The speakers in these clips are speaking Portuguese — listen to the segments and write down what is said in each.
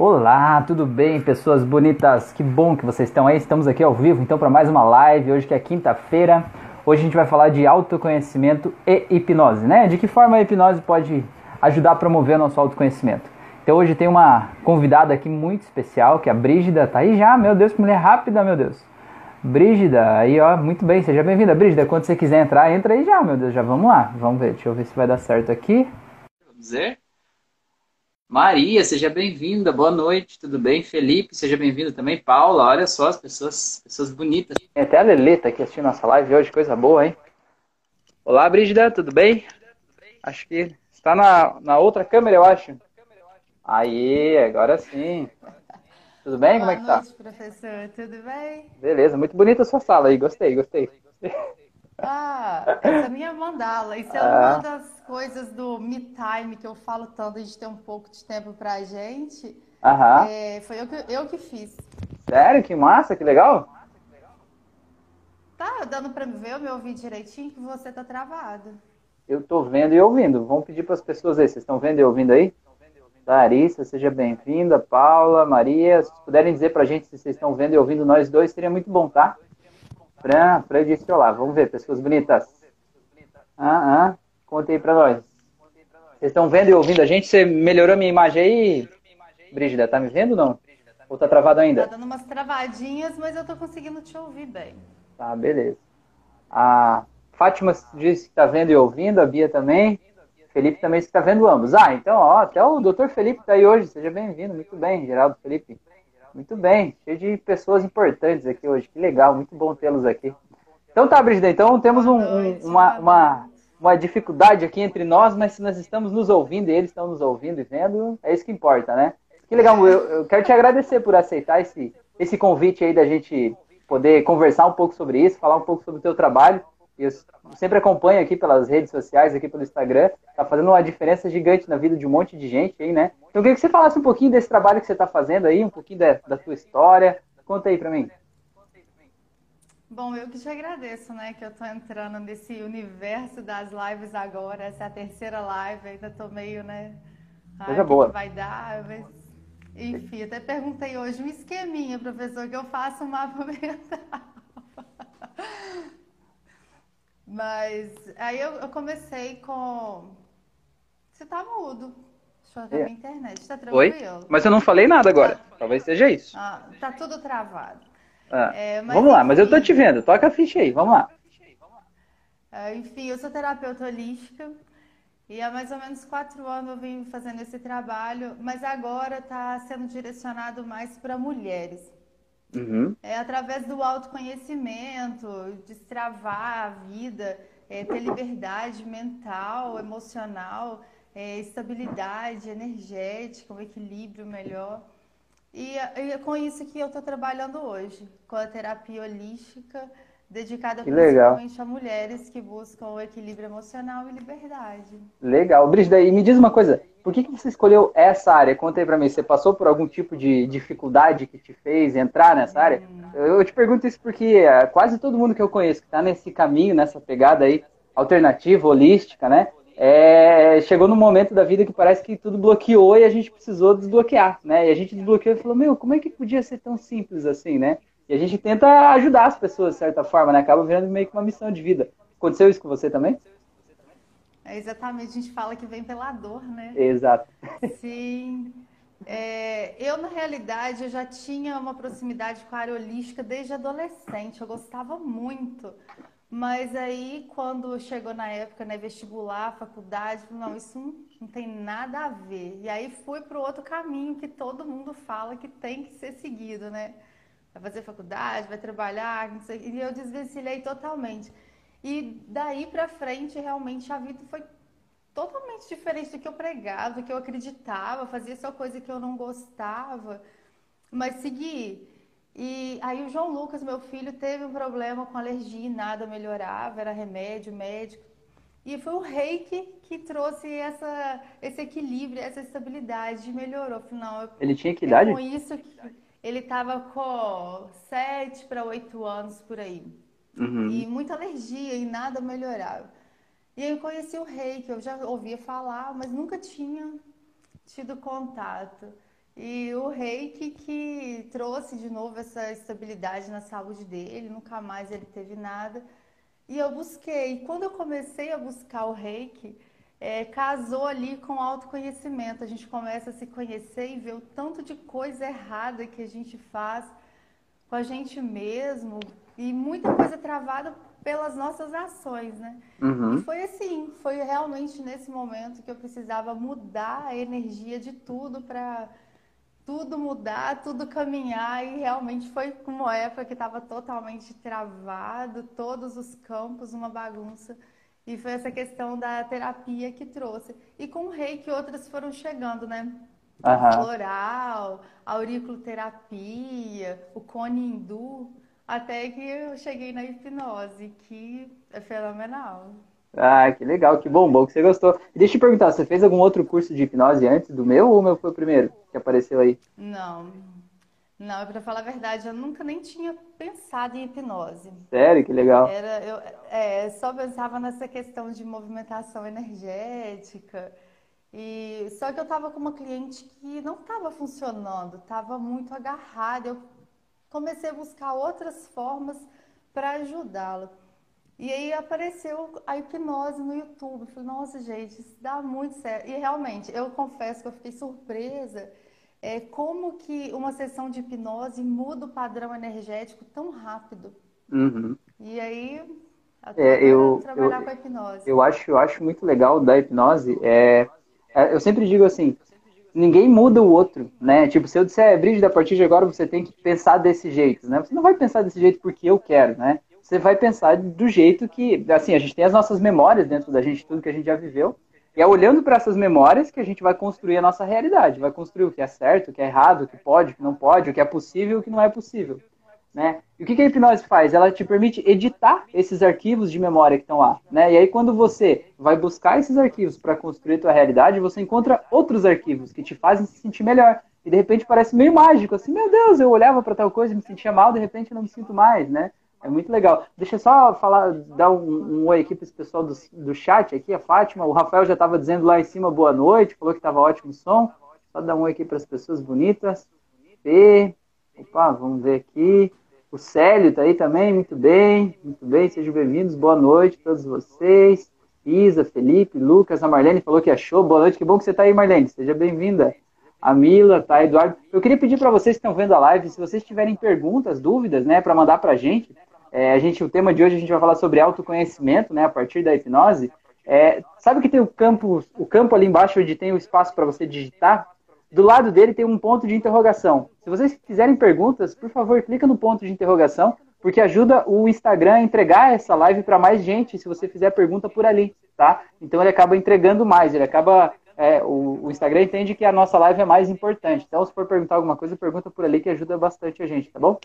Olá, tudo bem, pessoas bonitas? Que bom que vocês estão aí. Estamos aqui ao vivo, então, para mais uma live. Hoje que é quinta-feira. Hoje a gente vai falar de autoconhecimento e hipnose, né? De que forma a hipnose pode ajudar a promover nosso autoconhecimento. Então hoje tem uma convidada aqui muito especial, que é a Brígida. Tá aí já, meu Deus, que mulher rápida, meu Deus. Brígida, aí ó, muito bem, seja bem-vinda. Brígida, quando você quiser entrar, entra aí já, meu Deus, já vamos lá. Vamos ver, deixa eu ver se vai dar certo aqui. Vamos dizer. Maria, seja bem-vinda, boa noite, tudo bem? Felipe, seja bem-vindo também. Paula, olha só as pessoas, pessoas bonitas. Tem até a Leleta aqui assistindo nossa live hoje, coisa boa, hein? Olá, Brígida, tudo bem? Acho que está na, na outra câmera, eu acho. Aí, agora sim. Tudo bem? Boa Como é que tá? noite, professor, tudo bem? Beleza, muito bonita a sua sala aí, gostei, gostei. Ah, essa é a minha mandala. Isso é ah. uma das coisas do me time que eu falo tanto, a gente ter um pouco de tempo pra gente. Aham. É, foi eu que, eu que fiz. Sério? Que massa, que legal. Tá dando pra me ver, eu me ouvir direitinho, que você tá travado. Eu tô vendo e ouvindo. Vamos pedir para as pessoas aí. Vocês estão vendo e ouvindo aí? Larissa, seja bem-vinda. Paula, Maria, se puderem dizer pra gente se vocês estão vendo e ouvindo nós dois, seria muito bom, tá? Fran, Fran disse olá. Vamos ver, pessoas bonitas. Ah, ah. Conta aí pra nós. Vocês estão vendo e ouvindo a gente? Você melhorou a minha imagem aí, Brígida? Tá me vendo ou não? Ou tá travado ainda? Tá dando umas travadinhas, mas eu tô conseguindo te ouvir bem. Tá, beleza. A Fátima disse que tá vendo e ouvindo, a Bia também. Felipe também está vendo ambos. Ah, então, ó, até o doutor Felipe está aí hoje. Seja bem-vindo. Muito bem, Geraldo Felipe. Muito bem, cheio de pessoas importantes aqui hoje. Que legal, muito bom tê-los aqui. Então tá, Brigida, então temos um, um, uma, uma, uma dificuldade aqui entre nós, mas se nós estamos nos ouvindo e eles estão nos ouvindo e vendo, é isso que importa, né? Que legal, eu, eu quero te agradecer por aceitar esse, esse convite aí da gente poder conversar um pouco sobre isso, falar um pouco sobre o teu trabalho. Eu sempre acompanho aqui pelas redes sociais, aqui pelo Instagram, tá fazendo uma diferença gigante na vida de um monte de gente aí, né? Então eu queria que você falasse um pouquinho desse trabalho que você está fazendo aí, um pouquinho da, da tua história. Conta aí para mim. Bom, eu que te agradeço, né, que eu tô entrando nesse universo das lives agora, essa é a terceira live, ainda tô meio, né, Coisa boa. Que vai dar, mas... enfim, até perguntei hoje um esqueminha, professor, que eu faço um mapa mental. Mas aí eu, eu comecei com. Você tá mudo. Deixa eu ver é. minha internet. Tá tranquilo? Oi? Mas eu não falei nada agora. Talvez seja isso. Ah, tá tudo travado. Ah. É, vamos lá, mas eu tô te vendo. Toca a ficha aí, vamos lá. É, enfim, eu sou terapeuta holística e há mais ou menos quatro anos eu venho fazendo esse trabalho, mas agora está sendo direcionado mais para mulheres. Uhum. É através do autoconhecimento, destravar a vida, é, ter liberdade mental, emocional, é, estabilidade energética, um equilíbrio melhor. E, e é com isso que eu estou trabalhando hoje, com a terapia holística, dedicada que principalmente legal. a mulheres que buscam o equilíbrio emocional e liberdade. Legal. Brígida, e me diz uma coisa, por que, que você escolheu essa área? Conta aí pra mim, você passou por algum tipo de dificuldade que te fez entrar nessa área? Hum. Eu te pergunto isso porque é, quase todo mundo que eu conheço que está nesse caminho, nessa pegada aí, alternativa, holística, né? É, chegou num momento da vida que parece que tudo bloqueou e a gente precisou desbloquear, né? E a gente desbloqueou e falou, meu, como é que podia ser tão simples assim, né? E a gente tenta ajudar as pessoas, de certa forma, né? Acaba virando meio que uma missão de vida. Aconteceu isso com você também? É exatamente, a gente fala que vem pela dor, né? Exato. Sim. É, eu, na realidade, eu já tinha uma proximidade com a área holística desde adolescente, eu gostava muito. Mas aí, quando chegou na época, né, vestibular, faculdade, não, isso não, não tem nada a ver. E aí fui para o outro caminho que todo mundo fala que tem que ser seguido, né? Vai fazer faculdade, vai trabalhar, não sei, e eu desvencilhei totalmente. E daí para frente, realmente, a vida foi totalmente diferente do que eu pregava, do que eu acreditava, fazia só coisa que eu não gostava, mas segui. E aí o João Lucas, meu filho, teve um problema com alergia e nada melhorava, era remédio, médico. E foi o reiki que trouxe essa, esse equilíbrio, essa estabilidade, melhorou. Afinal, Ele tinha que idade? É com isso que ele estava com 7 para 8 anos por aí. Uhum. E muita alergia e nada melhorava. E aí eu conheci o rei, que eu já ouvia falar, mas nunca tinha tido contato. E o reiki que trouxe de novo essa estabilidade na saúde dele, nunca mais ele teve nada. E eu busquei. Quando eu comecei a buscar o reiki, é, casou ali com o autoconhecimento. A gente começa a se conhecer e ver o tanto de coisa errada que a gente faz com a gente mesmo e muita coisa travada pelas nossas ações, né? Uhum. E foi assim, foi realmente nesse momento que eu precisava mudar a energia de tudo para tudo mudar, tudo caminhar e realmente foi uma época que estava totalmente travado, todos os campos uma bagunça. E foi essa questão da terapia que trouxe. E com o rei que outras foram chegando, né? Uhum. Floral, auriculoterapia, o cone hindu, até que eu cheguei na hipnose, que é fenomenal. Ah, que legal, que bom, bom que você gostou. Deixa eu te perguntar, você fez algum outro curso de hipnose antes do meu ou o meu foi o primeiro que apareceu aí? Não, não, para falar a verdade, eu nunca nem tinha pensado em hipnose. Sério? Que legal. Era, eu é, só pensava nessa questão de movimentação energética. E só que eu estava com uma cliente que não estava funcionando, estava muito agarrada. Eu comecei a buscar outras formas para ajudá-la. E aí apareceu a hipnose no YouTube. Eu falei, nossa, gente, isso dá muito certo. E realmente, eu confesso que eu fiquei surpresa é, como que uma sessão de hipnose muda o padrão energético tão rápido. Uhum. E aí, é, eu, trabalhar eu, com a hipnose. Eu acho, eu acho muito legal da hipnose. É, é, eu sempre digo assim, ninguém muda o outro, né? Tipo, se eu disser, Brígida, a partir de agora você tem que pensar desse jeito, né? Você não vai pensar desse jeito porque eu quero, né? Você vai pensar do jeito que, assim, a gente tem as nossas memórias dentro da gente, tudo que a gente já viveu. E é olhando para essas memórias que a gente vai construir a nossa realidade, vai construir o que é certo, o que é errado, o que pode, o que não pode, o que é possível o que não é possível. Né? E o que a hipnose faz? Ela te permite editar esses arquivos de memória que estão lá. Né? E aí, quando você vai buscar esses arquivos para construir a tua realidade, você encontra outros arquivos que te fazem se sentir melhor. E de repente parece meio mágico, assim, meu Deus, eu olhava para tal coisa e me sentia mal, de repente eu não me sinto mais, né? É muito legal. Deixa eu só falar, dar um, um oi aqui para esse pessoal do, do chat aqui, a Fátima. O Rafael já estava dizendo lá em cima boa noite, falou que estava ótimo o som. Só dar um oi aqui para as pessoas bonitas. E, opa, vamos ver aqui. O Célio está aí também, muito bem, muito bem, sejam bem-vindos, boa noite a todos vocês. Isa, Felipe, Lucas, a Marlene falou que achou, boa noite, que bom que você está aí, Marlene, seja bem-vinda. A Mila, tá, Eduardo. Eu queria pedir para vocês que estão vendo a live, se vocês tiverem perguntas, dúvidas, né, para mandar para a gente, é, a gente, o tema de hoje a gente vai falar sobre autoconhecimento, né, a partir da hipnose. É, sabe que tem o campo, o campo ali embaixo onde tem o espaço para você digitar? Do lado dele tem um ponto de interrogação. Se vocês fizerem perguntas, por favor, clica no ponto de interrogação, porque ajuda o Instagram a entregar essa live para mais gente, se você fizer pergunta por ali, tá? Então ele acaba entregando mais, ele acaba é, o, o, Instagram entende que a nossa live é mais importante. Então, se for perguntar alguma coisa, pergunta por ali que ajuda bastante a gente, tá bom?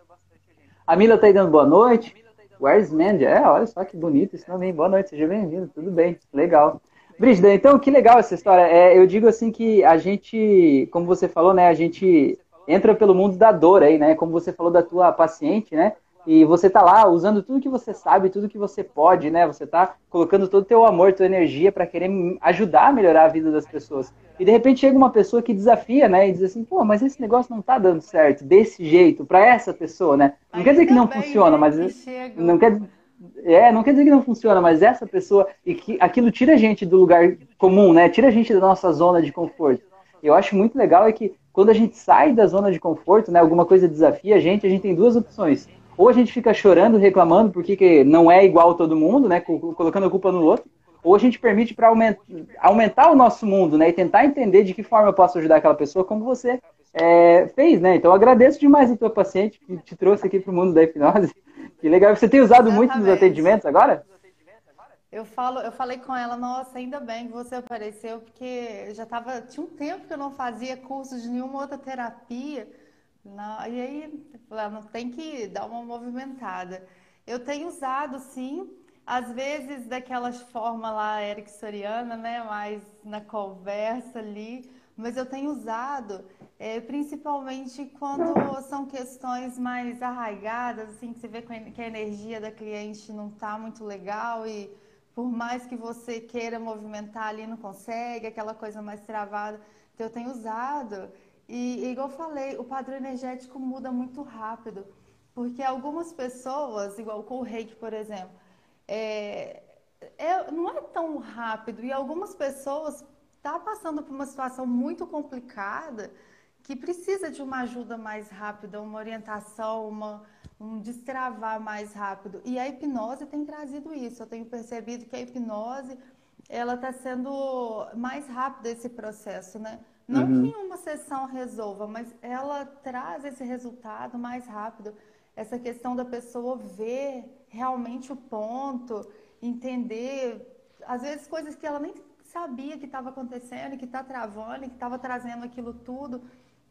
A Mila tá aí dando boa noite. Where's Mandy? É, olha só que bonito esse nome. Boa noite, seja bem-vindo. Tudo bem, legal. Brígida, então, que legal essa história. É, eu digo assim que a gente, como você falou, né, a gente entra pelo mundo da dor aí, né? Como você falou da tua paciente, né? E você tá lá usando tudo que você sabe, tudo que você pode, né? Você tá colocando todo o teu amor, tua energia para querer ajudar a melhorar a vida das pessoas. E de repente chega uma pessoa que desafia, né? E diz assim, pô, mas esse negócio não tá dando certo desse jeito para essa pessoa, né? Não Ainda quer dizer que não funciona, mas não quer é, não quer dizer que não funciona, mas essa pessoa e que aquilo tira a gente do lugar comum, né? Tira a gente da nossa zona de conforto. Eu acho muito legal é que quando a gente sai da zona de conforto, né, alguma coisa desafia a gente, a gente tem duas opções. Ou a gente fica chorando, reclamando porque não é igual todo mundo, né, colocando a culpa no outro, ou a gente permite para aumentar, aumentar o nosso mundo, né, e tentar entender de que forma eu posso ajudar aquela pessoa, como você é, fez, né? Então agradeço demais a tua paciente que te trouxe aqui para o mundo da hipnose. Que legal. Você tem usado Exatamente. muito nos atendimentos agora? Eu falo, eu falei com ela, nossa, ainda bem que você apareceu, porque já tava, tinha um tempo que eu não fazia curso de nenhuma outra terapia. Não, e aí, não tem que dar uma movimentada. Eu tenho usado, sim, às vezes daquela forma lá ericksoniana, né, mais na conversa ali, mas eu tenho usado é, principalmente quando são questões mais arraigadas, assim, que você vê que a energia da cliente não está muito legal e por mais que você queira movimentar ali, não consegue, aquela coisa mais travada. Então, eu tenho usado E, igual eu falei, o padrão energético muda muito rápido. Porque algumas pessoas, igual com o reiki, por exemplo, é, é, não é tão rápido. E algumas pessoas tá passando por uma situação muito complicada que precisa de uma ajuda mais rápida, uma orientação, uma, um destravar mais rápido. E a hipnose tem trazido isso. Eu tenho percebido que a hipnose ela está sendo mais rápida esse processo, né? Não uhum. que uma sessão resolva, mas ela traz esse resultado mais rápido. Essa questão da pessoa ver realmente o ponto, entender, às vezes coisas que ela nem sabia que estava acontecendo, que está travando, que estava trazendo aquilo tudo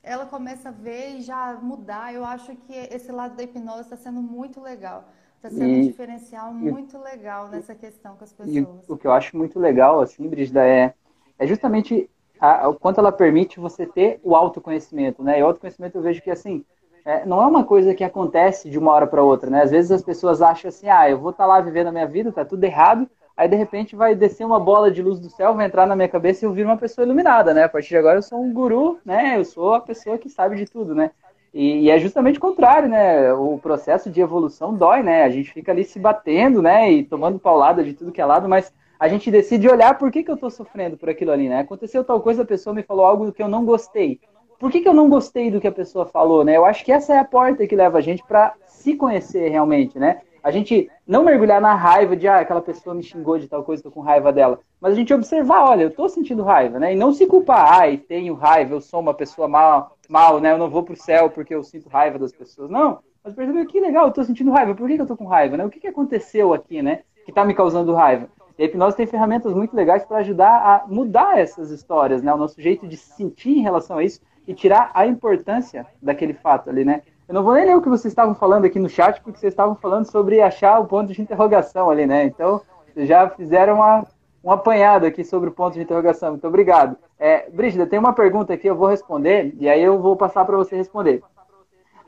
ela começa a ver e já mudar. Eu acho que esse lado da hipnose está sendo muito legal. Está sendo e, um diferencial muito legal nessa questão com as pessoas. o que eu acho muito legal, assim, Brigida, é, é justamente a, o quanto ela permite você ter o autoconhecimento, né? E o autoconhecimento eu vejo que, assim, é, não é uma coisa que acontece de uma hora para outra, né? Às vezes as pessoas acham assim, ah, eu vou estar tá lá vivendo a minha vida, tá tudo errado, aí de repente vai descer uma bola de luz do céu, vai entrar na minha cabeça e eu viro uma pessoa iluminada, né? A partir de agora eu sou um guru, né? Eu sou a pessoa que sabe de tudo, né? E, e, é justamente o contrário, né? O processo de evolução dói, né? A gente fica ali se batendo, né? E tomando paulada de tudo que é lado, mas a gente decide olhar por que, que eu tô sofrendo por aquilo ali, né? Aconteceu tal coisa, a pessoa me falou algo que eu não gostei. Por que, que eu não gostei do que a pessoa falou, né? Eu acho que essa é a porta que leva a gente para se conhecer realmente, né? a gente não mergulhar na raiva de, ah, aquela pessoa me xingou de tal coisa, tô com raiva dela. Mas a gente observar, olha, eu tô sentindo raiva, né? E não se culpar, ai, tenho raiva, eu sou uma pessoa mal, mal, né? Eu não vou pro céu porque eu sinto raiva das pessoas. Não, mas percebeu que legal, eu tô sentindo raiva. Por que, que eu tô com raiva, né? O que, que aconteceu aqui, né? Que tá me causando raiva. E a hipnose tem ferramentas muito legais para ajudar a mudar essas histórias, né? O nosso jeito de se sentir em relação a isso e tirar a importância daquele fato ali, né? Eu não vou nem ler o que vocês estavam falando aqui no chat, porque vocês estavam falando sobre achar o ponto de interrogação ali, né? Então, já fizeram uma, um apanhado aqui sobre o ponto de interrogação. Muito obrigado. É, Brígida, tem uma pergunta aqui, eu vou responder, e aí eu vou passar para você responder.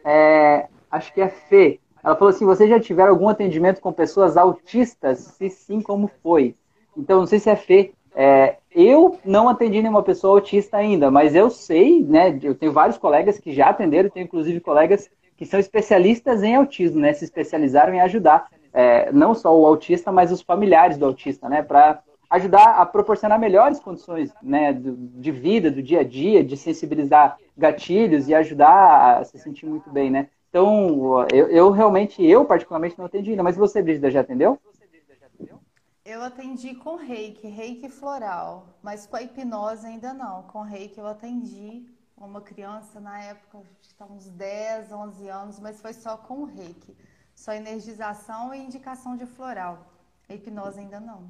É, acho que é Fê. Ela falou assim: vocês já tiveram algum atendimento com pessoas autistas? Se sim, como foi? Então, não sei se é Fê. É, eu não atendi nenhuma pessoa autista ainda, mas eu sei, né? Eu tenho vários colegas que já atenderam, tenho inclusive colegas que são especialistas em autismo, né? Se especializaram em ajudar é, não só o autista, mas os familiares do autista, né? Para ajudar a proporcionar melhores condições né, de vida, do dia a dia, de sensibilizar gatilhos e ajudar a se sentir muito bem, né? Então, eu, eu realmente, eu particularmente não atendi ainda, mas você, Brígida, já atendeu? Eu atendi com reiki, reiki floral, mas com a hipnose ainda não. Com reiki eu atendi uma criança na época, está uns 10, 11 anos, mas foi só com reiki. Só energização e indicação de floral. A hipnose ainda não.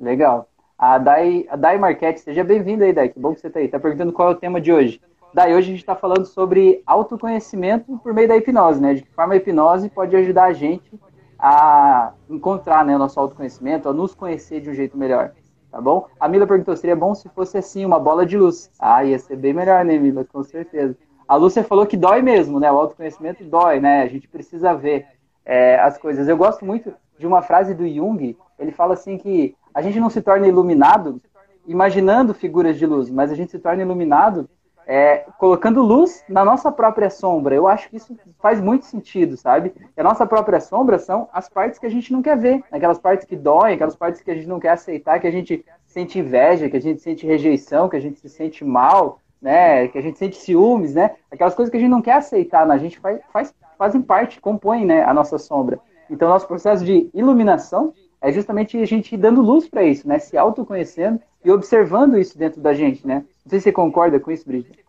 Legal. A Dai, a Dai Marquete, seja bem-vinda aí, Dai. Que bom que você está aí. Está perguntando qual é o tema de hoje. Dai, hoje a gente está falando sobre autoconhecimento por meio da hipnose, né? De que forma a hipnose pode ajudar a gente a encontrar né, o nosso autoconhecimento, a nos conhecer de um jeito melhor. Tá bom? A Mila perguntou: seria bom se fosse assim, uma bola de luz? Ah, ia ser bem melhor, né, Mila? Com certeza. A Lúcia falou que dói mesmo, né? O autoconhecimento dói, né? A gente precisa ver é, as coisas. Eu gosto muito de uma frase do Jung. Ele fala assim que a gente não se torna iluminado imaginando figuras de luz, mas a gente se torna iluminado é, colocando luz na nossa própria sombra. Eu acho que isso faz muito sentido, sabe? E a nossa própria sombra são as partes que a gente não quer ver, aquelas partes que doem, aquelas partes que a gente não quer aceitar, que a gente sente inveja, que a gente sente rejeição, que a gente se sente mal, né? Que a gente sente ciúmes, né? Aquelas coisas que a gente não quer aceitar, na gente faz, faz, fazem parte, compõem né, a nossa sombra. Então, nosso processo de iluminação é justamente a gente dando luz para isso, né? Se autoconhecendo e observando isso dentro da gente, né? Não sei se você concorda com isso, Brigitte.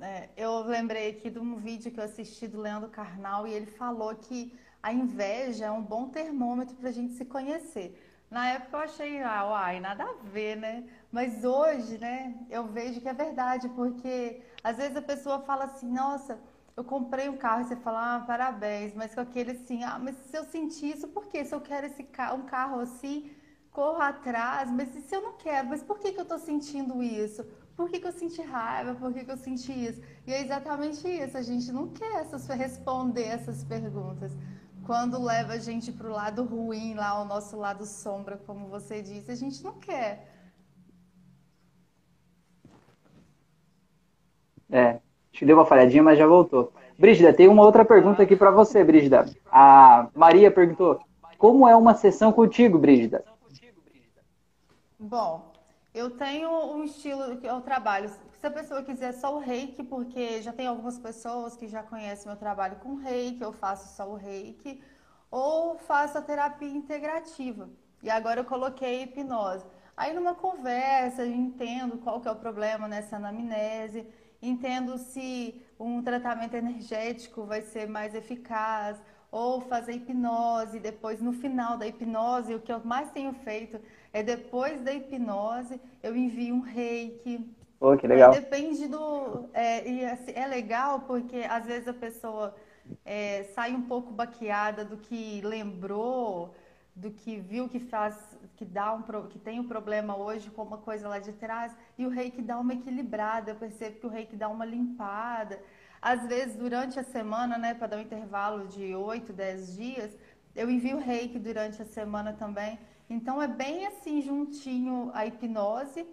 É, eu lembrei aqui de um vídeo que eu assisti do Leandro Carnal e ele falou que a inveja é um bom termômetro para a gente se conhecer. Na época eu achei, ah, uai, nada a ver, né? Mas hoje, né, eu vejo que é verdade, porque às vezes a pessoa fala assim, nossa, eu comprei um carro e você fala, ah, parabéns, mas com aquele assim, ah, mas se eu sentir isso, por quê? Se eu quero esse carro, um carro assim, corro atrás, mas se eu não quero, mas por que, que eu estou sentindo isso? Por que, que eu senti raiva? Por que, que eu senti isso? E é exatamente isso, a gente não quer essas, responder essas perguntas. Quando leva a gente para o lado ruim, lá o nosso lado sombra, como você disse, a gente não quer. É, acho deu uma falhadinha, mas já voltou. Brígida, tem uma outra pergunta aqui para você, Brígida. A Maria perguntou: Como é uma sessão contigo, Brígida? Bom, eu tenho um estilo que eu trabalho. Se a pessoa quiser só o reiki, porque já tem algumas pessoas que já conhecem meu trabalho com reiki, eu faço só o reiki, ou faço a terapia integrativa. E agora eu coloquei hipnose. Aí numa conversa, eu entendo qual que é o problema nessa anamnese, entendo se um tratamento energético vai ser mais eficaz, ou fazer hipnose, depois no final da hipnose, o que eu mais tenho feito é depois da hipnose, eu envio um reiki. Pô, que legal. depende do. É, e assim, é legal porque às vezes a pessoa é, sai um pouco baqueada do que lembrou, do que viu que faz, que dá um que tem um problema hoje com uma coisa lá de trás, e o reiki dá uma equilibrada. Eu percebo que o reiki dá uma limpada. Às vezes, durante a semana, né, para dar um intervalo de 8, 10 dias, eu envio reiki durante a semana também. Então é bem assim juntinho a hipnose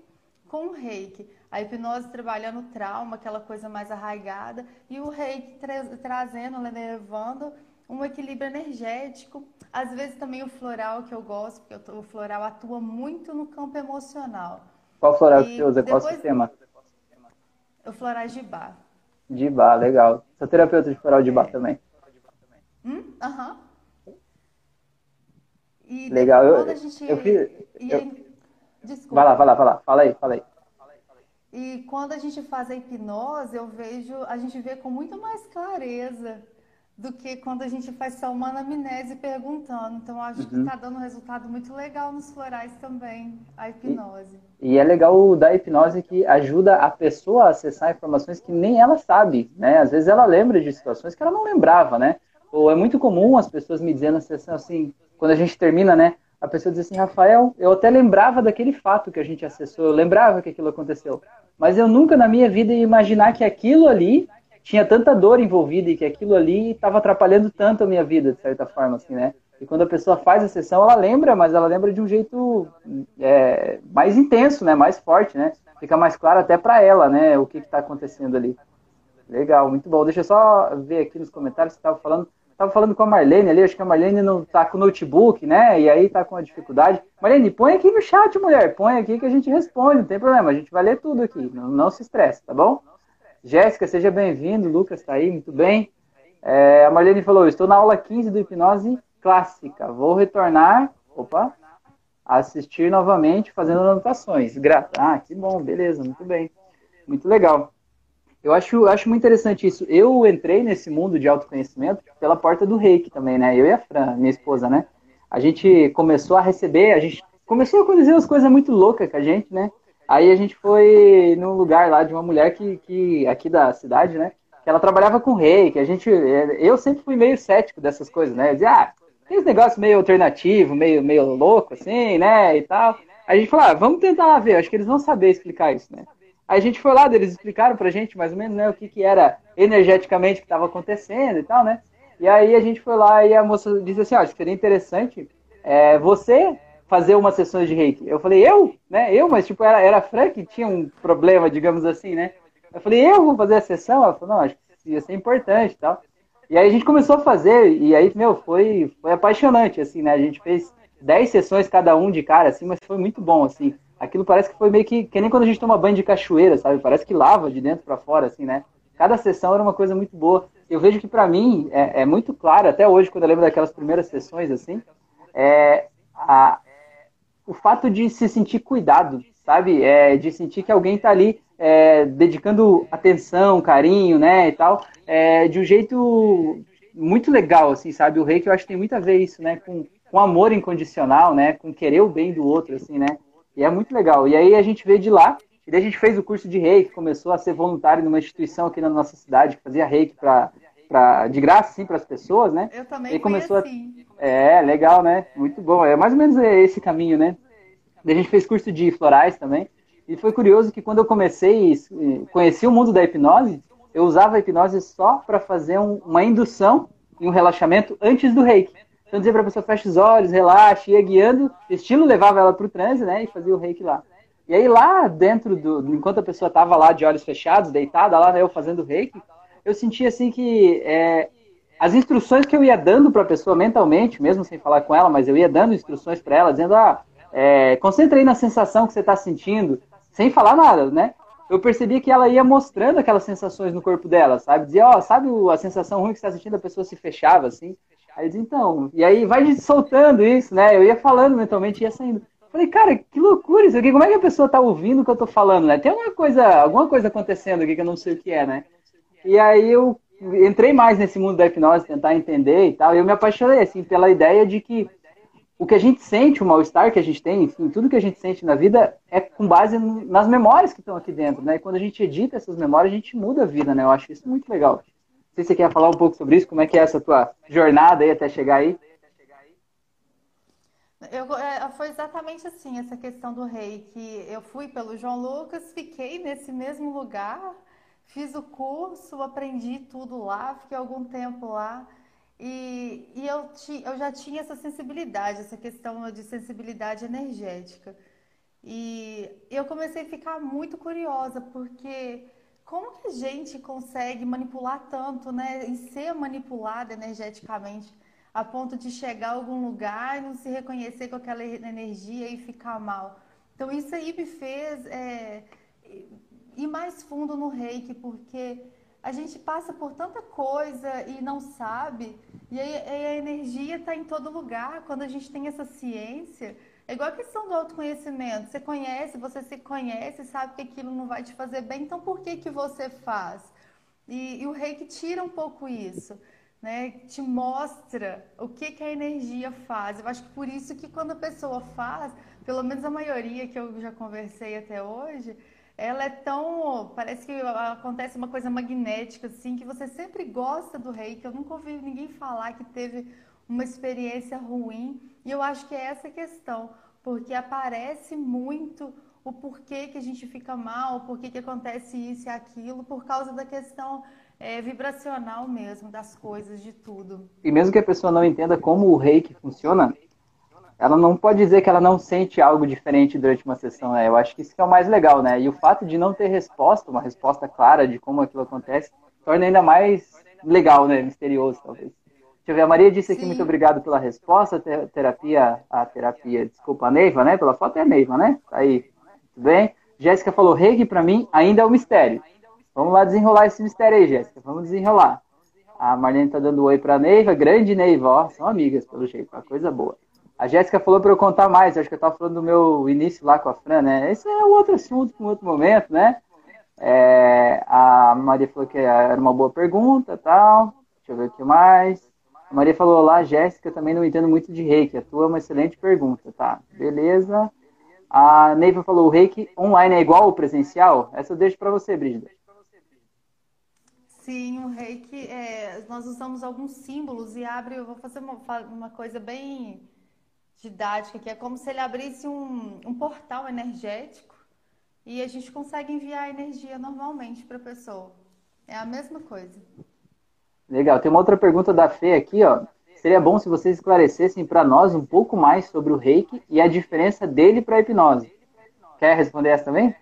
com o reiki. A hipnose trabalhando o trauma, aquela coisa mais arraigada, e o reiki tra trazendo, levando um equilíbrio energético. Às vezes também o floral que eu gosto, porque o floral atua muito no campo emocional. Qual floral e que você usa? Qual sistema? O floral de bar. De bar, legal. Sou terapeuta de floral de bar é. também. Hum? Aham. E Legal, eu, a gente... eu fiz... Eu... Desculpa. Vai lá, vai lá, vai lá. Fala aí, fala aí. E quando a gente faz a hipnose, eu vejo, a gente vê com muito mais clareza do que quando a gente faz só uma anamnese perguntando. Então, acho uhum. que está dando um resultado muito legal nos florais também, a hipnose. E, e, é legal o da hipnose que ajuda a pessoa a acessar informações que nem ela sabe, né? Às vezes ela lembra de situações que ela não lembrava, né? Ou é muito comum as pessoas me dizendo na sessão assim, quando a gente termina, né? A pessoa diz assim, Rafael, eu até lembrava daquele fato que a gente acessou, eu lembrava que aquilo aconteceu, mas eu nunca na minha vida ia imaginar que aquilo ali tinha tanta dor envolvida e que aquilo ali estava atrapalhando tanto a minha vida, de certa forma, assim, né? E quando a pessoa faz a sessão, ela lembra, mas ela lembra de um jeito é, mais intenso, né? Mais forte, né? Fica mais claro até para ela, né? O que está acontecendo ali. Legal, muito bom. Deixa eu só ver aqui nos comentários que estava falando. Tava falando com a Marlene ali, acho que a Marlene não tá com o notebook, né? E aí tá com a dificuldade. Marlene, põe aqui no chat, mulher. Põe aqui que a gente responde, não tem problema. A gente vai ler tudo aqui. Não, não se estresse, tá bom? Jéssica, seja bem-vindo. Lucas tá aí, muito bem. É, a Marlene falou: estou na aula 15 do hipnose clássica. Vou retornar. Opa! Assistir novamente, fazendo anotações. Grata. Ah, que bom, beleza, muito bem. Muito legal. Eu acho, acho muito interessante isso. Eu entrei nesse mundo de autoconhecimento pela porta do reiki também, né? Eu e a Fran, minha esposa, né? A gente começou a receber, a gente começou a acontecer umas coisas muito loucas com a gente, né? Aí a gente foi num lugar lá de uma mulher que, que aqui da cidade, né? Que ela trabalhava com reiki. A gente, eu sempre fui meio cético dessas coisas, né? Eu dizia, ah, tem esse negócio meio alternativo, meio, meio louco, assim, né? E tal. Aí a gente falou, ah, vamos tentar lá ver, acho que eles vão saber explicar isso, né? Aí a gente foi lá, eles explicaram pra gente mais ou menos né, o que, que era energeticamente que estava acontecendo e tal, né? E aí a gente foi lá e a moça disse assim, ó, que seria interessante é, você fazer umas sessões de reiki. Eu falei, eu? Né? Eu, mas tipo, era, era a Fran que tinha um problema, digamos assim, né? Eu falei, eu vou fazer a sessão? Ela falou, não, acho que ia ser importante e tal. E aí a gente começou a fazer, e aí, meu, foi, foi apaixonante, assim, né? A gente fez 10 sessões cada um de cara, assim, mas foi muito bom, assim aquilo parece que foi meio que, que nem quando a gente toma banho de cachoeira, sabe? Parece que lava de dentro para fora, assim, né? Cada sessão era uma coisa muito boa. Eu vejo que para mim é, é, muito claro, até hoje, quando eu lembro daquelas primeiras sessões, assim, é a, o fato de se sentir cuidado, sabe? É, de sentir que alguém está ali é, dedicando atenção, carinho, né, e tal, é, de um jeito muito legal, assim, sabe? O rei que eu acho que tem muito a ver isso, né, com, com amor incondicional, né, com querer o bem do outro, assim, né? E é muito legal. E aí a gente veio de lá, e daí a gente fez o curso de reiki, começou a ser voluntário numa instituição aqui na nossa cidade, que fazia reiki pra, pra, de graça, sim, para as pessoas, né? Eu também e começou assim. É, legal, né? Muito bom. É mais ou menos esse caminho, né? A gente fez curso de florais também. E foi curioso que quando eu comecei, conheci o mundo da hipnose, eu usava a hipnose só para fazer um, uma indução e um relaxamento antes do reiki. Então dizia para a pessoa, feche os olhos, relaxe, ia guiando, estilo levava ela para o transe, né, e fazia o reiki lá. E aí lá dentro do, enquanto a pessoa estava lá de olhos fechados, deitada lá, eu fazendo reiki, eu senti assim que é, as instruções que eu ia dando para a pessoa mentalmente, mesmo sem falar com ela, mas eu ia dando instruções para ela, dizendo, ah, é, concentre aí na sensação que você está sentindo, sem falar nada, né? Eu percebi que ela ia mostrando aquelas sensações no corpo dela, sabe? Dizia, ó, oh, sabe a sensação ruim que você está sentindo? A pessoa se fechava, assim. Aí dizia, então, e aí vai soltando isso, né? Eu ia falando mentalmente, ia saindo. Falei, cara, que loucura isso aqui. Como é que a pessoa tá ouvindo o que eu tô falando, né? Tem alguma coisa, alguma coisa acontecendo aqui que eu não sei o que é, né? E aí eu entrei mais nesse mundo da hipnose, tentar entender e tal. E eu me apaixonei, assim, pela ideia de que o que a gente sente, o mal-estar que a gente tem, enfim, tudo que a gente sente na vida é com base nas memórias que estão aqui dentro, né? E quando a gente edita essas memórias, a gente muda a vida, né? Eu acho isso muito legal. Não sei se você quer falar um pouco sobre isso, como é que é essa tua jornada aí até chegar aí. Eu, é, foi exatamente assim, essa questão do rei, que eu fui pelo João Lucas, fiquei nesse mesmo lugar, fiz o curso, aprendi tudo lá, fiquei algum tempo lá. E, e eu, ti, eu já tinha essa sensibilidade, essa questão de sensibilidade energética. E eu comecei a ficar muito curiosa, porque como que a gente consegue manipular tanto, né? E ser manipulada energeticamente? a ponto de chegar a algum lugar e não se reconhecer com aquela energia e ficar mal. Então isso aí me fez é, ir mais fundo no reiki, porque a gente passa por tanta coisa e não sabe, e a energia está em todo lugar. Quando a gente tem essa ciência, é igual a questão do autoconhecimento. Você conhece, você se conhece, sabe que aquilo não vai te fazer bem, então por que, que você faz? E, e o reiki tira um pouco isso né, te mostra o que, que a energia faz. Eu acho que por isso que quando a pessoa faz, pelo menos a maioria que eu já conversei até hoje, ela é tão. Parece que acontece uma coisa magnética, assim, que você sempre gosta do reiki. Eu nunca ouvi ninguém falar que teve uma experiência ruim. E eu acho que é essa questão, porque aparece muito o porquê que a gente fica mal, porquê que acontece isso e aquilo, por causa da questão é, vibracional mesmo das coisas, de tudo. E mesmo que a pessoa não entenda como o reiki funciona, ela não pode dizer que ela não sente algo diferente durante uma sessão, né? Eu acho que isso que é o mais legal, né? E o fato de não ter resposta, uma resposta clara de como aquilo acontece, torna ainda mais legal, né? Misterioso, talvez. Deixa eu ver, a Maria disse aqui, Sim. muito obrigado pela resposta, terapia, a terapia, desculpa, a Neiva, né? Pela foto é a Neiva, né? Tá aí, tudo bem? Jéssica falou, reiki para mim ainda é um mistério. Vamos lá desenrolar esse mistério aí, Jéssica. Vamos desenrolar. A Marlene tá dando oi pra Neiva. Grande Neiva, ó. São amigas, pelo jeito. Uma coisa boa. A Jéssica falou para eu contar mais. Acho que eu tava falando do meu início lá com a Fran, né? Esse é outro assunto, um outro momento, né? É, a Maria falou que era uma boa pergunta tal. Deixa eu ver o que mais. A Maria falou lá, Jéssica, também não entendo muito de reiki. A tua é uma excelente pergunta, tá? Beleza. A Neiva falou, o reiki online é igual ao presencial? Essa eu deixo para você, Brígida. Sim, o reiki, é, nós usamos alguns símbolos e abre, eu vou fazer uma, uma coisa bem didática, que é como se ele abrisse um, um portal energético e a gente consegue enviar energia normalmente para a pessoa. É a mesma coisa. Legal. Tem uma outra pergunta da Fê aqui, ó. Seria bom se vocês esclarecessem para nós um pouco mais sobre o reiki e a diferença dele para a hipnose. Quer responder essa também?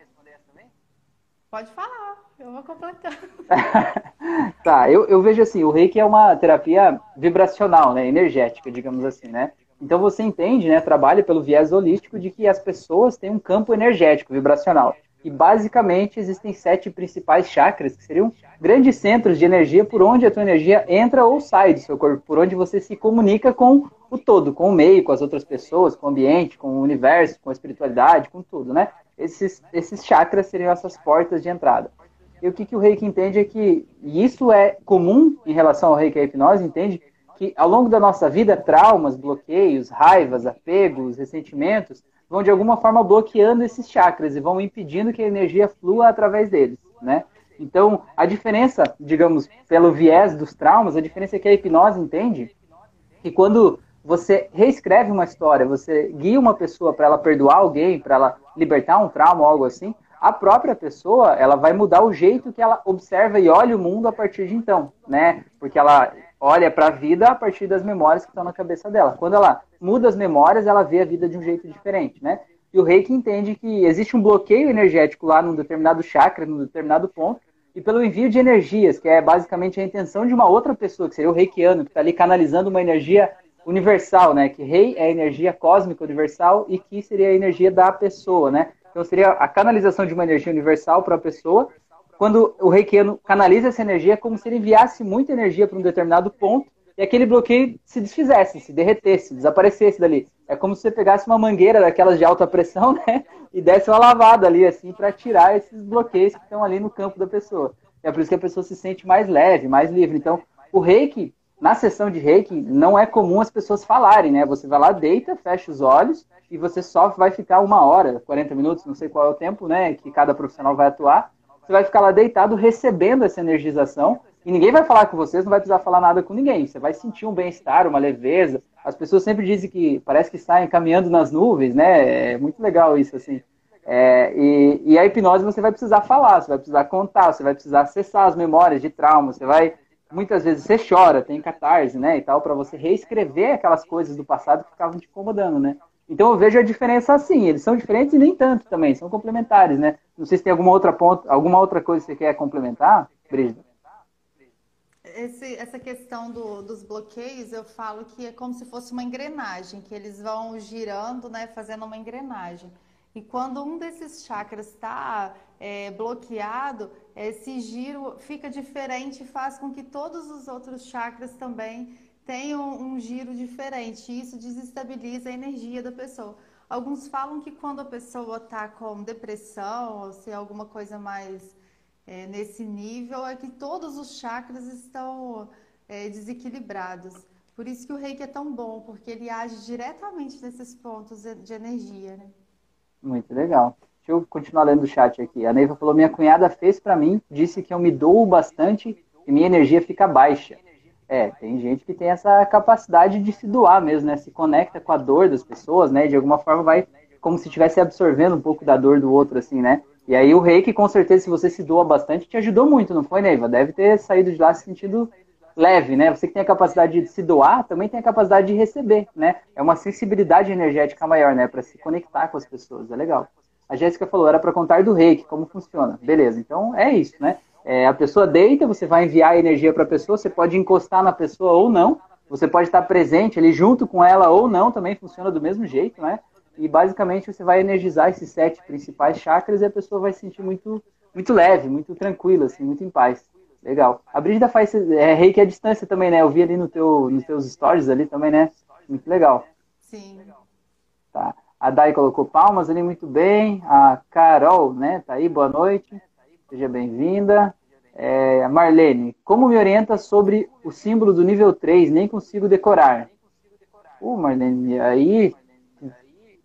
Pode falar. Eu vou completar. tá, eu, eu vejo assim, o reiki é uma terapia vibracional, né, energética, digamos assim, né? Então você entende, né, trabalha pelo viés holístico de que as pessoas têm um campo energético, vibracional. E basicamente existem sete principais chakras, que seriam grandes centros de energia por onde a tua energia entra ou sai do seu corpo, por onde você se comunica com o todo, com o meio, com as outras pessoas, com o ambiente, com o universo, com a espiritualidade, com tudo, né? Esses, esses chakras seriam essas portas de entrada. E o que, que o reiki entende é que, e isso é comum em relação ao reiki e à hipnose, entende que ao longo da nossa vida, traumas, bloqueios, raivas, apegos, ressentimentos, vão de alguma forma bloqueando esses chakras e vão impedindo que a energia flua através deles, né? Então, a diferença, digamos, pelo viés dos traumas, a diferença é que a hipnose entende que quando você reescreve uma história, você guia uma pessoa para ela perdoar alguém, para ela libertar um trauma ou algo assim, a própria pessoa ela vai mudar o jeito que ela observa e olha o mundo a partir de então, né? Porque ela olha para a vida a partir das memórias que estão na cabeça dela. Quando ela muda as memórias, ela vê a vida de um jeito diferente, né? E o reiki entende que existe um bloqueio energético lá num determinado chakra, num determinado ponto, e pelo envio de energias, que é basicamente a intenção de uma outra pessoa, que seria o reikiano, que está ali canalizando uma energia universal, né? Que rei é a energia cósmica universal e que seria a energia da pessoa, né? Então seria a canalização de uma energia universal para a pessoa. Quando o reikiano canaliza essa energia, é como se ele enviasse muita energia para um determinado ponto e aquele bloqueio se desfizesse, se derretesse, desaparecesse dali. É como se você pegasse uma mangueira daquelas de alta pressão, né? E desse uma lavada ali, assim, para tirar esses bloqueios que estão ali no campo da pessoa. É por isso que a pessoa se sente mais leve, mais livre. Então, o reiki, na sessão de reiki, não é comum as pessoas falarem, né? Você vai lá, deita, fecha os olhos e você só vai ficar uma hora, 40 minutos, não sei qual é o tempo, né? Que cada profissional vai atuar. Você vai ficar lá deitado recebendo essa energização e ninguém vai falar com vocês, não vai precisar falar nada com ninguém. Você vai sentir um bem-estar, uma leveza. As pessoas sempre dizem que parece que saem caminhando nas nuvens, né? É muito legal isso, assim. É, e, e, a hipnose você vai precisar falar, você vai precisar contar, você vai precisar acessar as memórias de trauma, você vai. Muitas vezes você chora, tem catarse, né? E tal, para você reescrever aquelas coisas do passado que ficavam te incomodando, né? Então eu vejo a diferença assim, eles são diferentes e nem tanto também, são complementares, né? Não sei se tem alguma outra ponta, alguma outra coisa que você quer complementar, Brígida esse, essa questão do, dos bloqueios, eu falo que é como se fosse uma engrenagem, que eles vão girando, né, fazendo uma engrenagem. E quando um desses chakras está é, bloqueado, esse giro fica diferente e faz com que todos os outros chakras também tenham um giro diferente. E isso desestabiliza a energia da pessoa. Alguns falam que quando a pessoa está com depressão, ou se é alguma coisa mais é, nesse nível é que todos os chakras estão é, desequilibrados. Por isso que o reiki é tão bom, porque ele age diretamente nesses pontos de energia. Né? Muito legal. Deixa eu continuar lendo o chat aqui. A Neiva falou: minha cunhada fez para mim, disse que eu me dou bastante e minha energia fica baixa. É, tem gente que tem essa capacidade de se doar mesmo, né? Se conecta com a dor das pessoas, né? De alguma forma vai como se estivesse absorvendo um pouco da dor do outro, assim, né? E aí o reiki, com certeza, se você se doa bastante, te ajudou muito, não foi, Neiva? Deve ter saído de lá se sentindo leve, né? Você que tem a capacidade de se doar, também tem a capacidade de receber, né? É uma sensibilidade energética maior, né? Para se conectar com as pessoas, é legal. A Jéssica falou, era para contar do reiki, como funciona. Beleza, então é isso, né? É, a pessoa deita, você vai enviar energia para a pessoa, você pode encostar na pessoa ou não, você pode estar presente ali junto com ela ou não, também funciona do mesmo jeito, né? E basicamente você vai energizar esses sete principais chakras e a pessoa vai se sentir muito, muito leve, muito tranquila, assim, muito em paz. Legal. A Brígida faz é, reiki à distância também, né? Eu vi ali no teu, nos teus stories ali também, né? Muito legal. Sim. Tá. A Dai colocou palmas ali, muito bem. A Carol, né? Tá aí, boa noite. Seja bem-vinda. É, Marlene, como me orienta sobre o símbolo do nível 3? Nem consigo decorar. Uh, Marlene, aí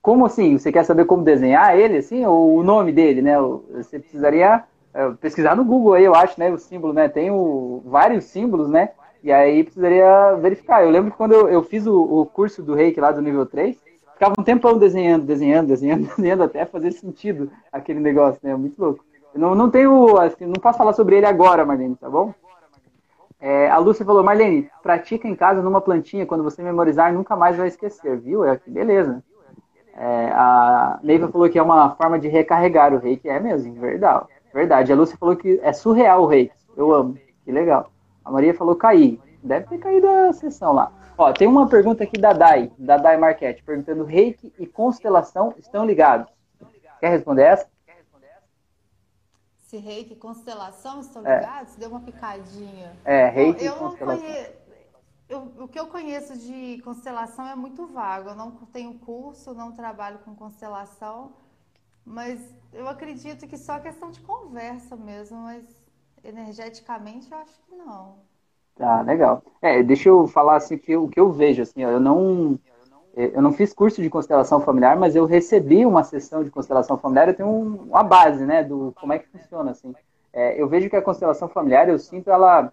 como assim? Você quer saber como desenhar ele, assim, ou o nome dele, né? Você precisaria é, pesquisar no Google aí, eu acho, né? O símbolo, né? Tem o, vários símbolos, né? E aí precisaria verificar. Eu lembro que quando eu, eu fiz o, o, curso do Reiki lá do nível 3, ficava um tempão desenhando, desenhando, desenhando, desenhando, até fazer sentido aquele negócio, né? Muito louco. Não, não tenho, assim, não posso falar sobre ele agora, Marlene, tá bom? É, a Lúcia falou, Marlene, pratica em casa numa plantinha, quando você memorizar, nunca mais vai esquecer, viu? É, beleza. É, a Neiva falou que é uma forma de recarregar o reiki. É mesmo, verdade. Verdade. A Lúcia falou que é surreal o reiki. Eu amo. Que legal. A Maria falou cair. Deve ter caído a sessão lá. Ó, tem uma pergunta aqui da Dai, da Dai Marquette, perguntando reiki e constelação estão ligados. Quer responder essa? Se reiki e constelação estão ligados? É. Deu uma picadinha. É, reiki eu, e constelação. Conhe eu, o que eu conheço de constelação é muito vago. Eu não tenho curso, não trabalho com constelação, mas eu acredito que só questão de conversa mesmo, mas energeticamente eu acho que não. Tá, legal. É, deixa eu falar assim que o que eu vejo assim, eu não eu não fiz curso de constelação familiar, mas eu recebi uma sessão de constelação familiar, eu tenho uma base, né, do como é que funciona assim. É, eu vejo que a constelação familiar, eu sinto ela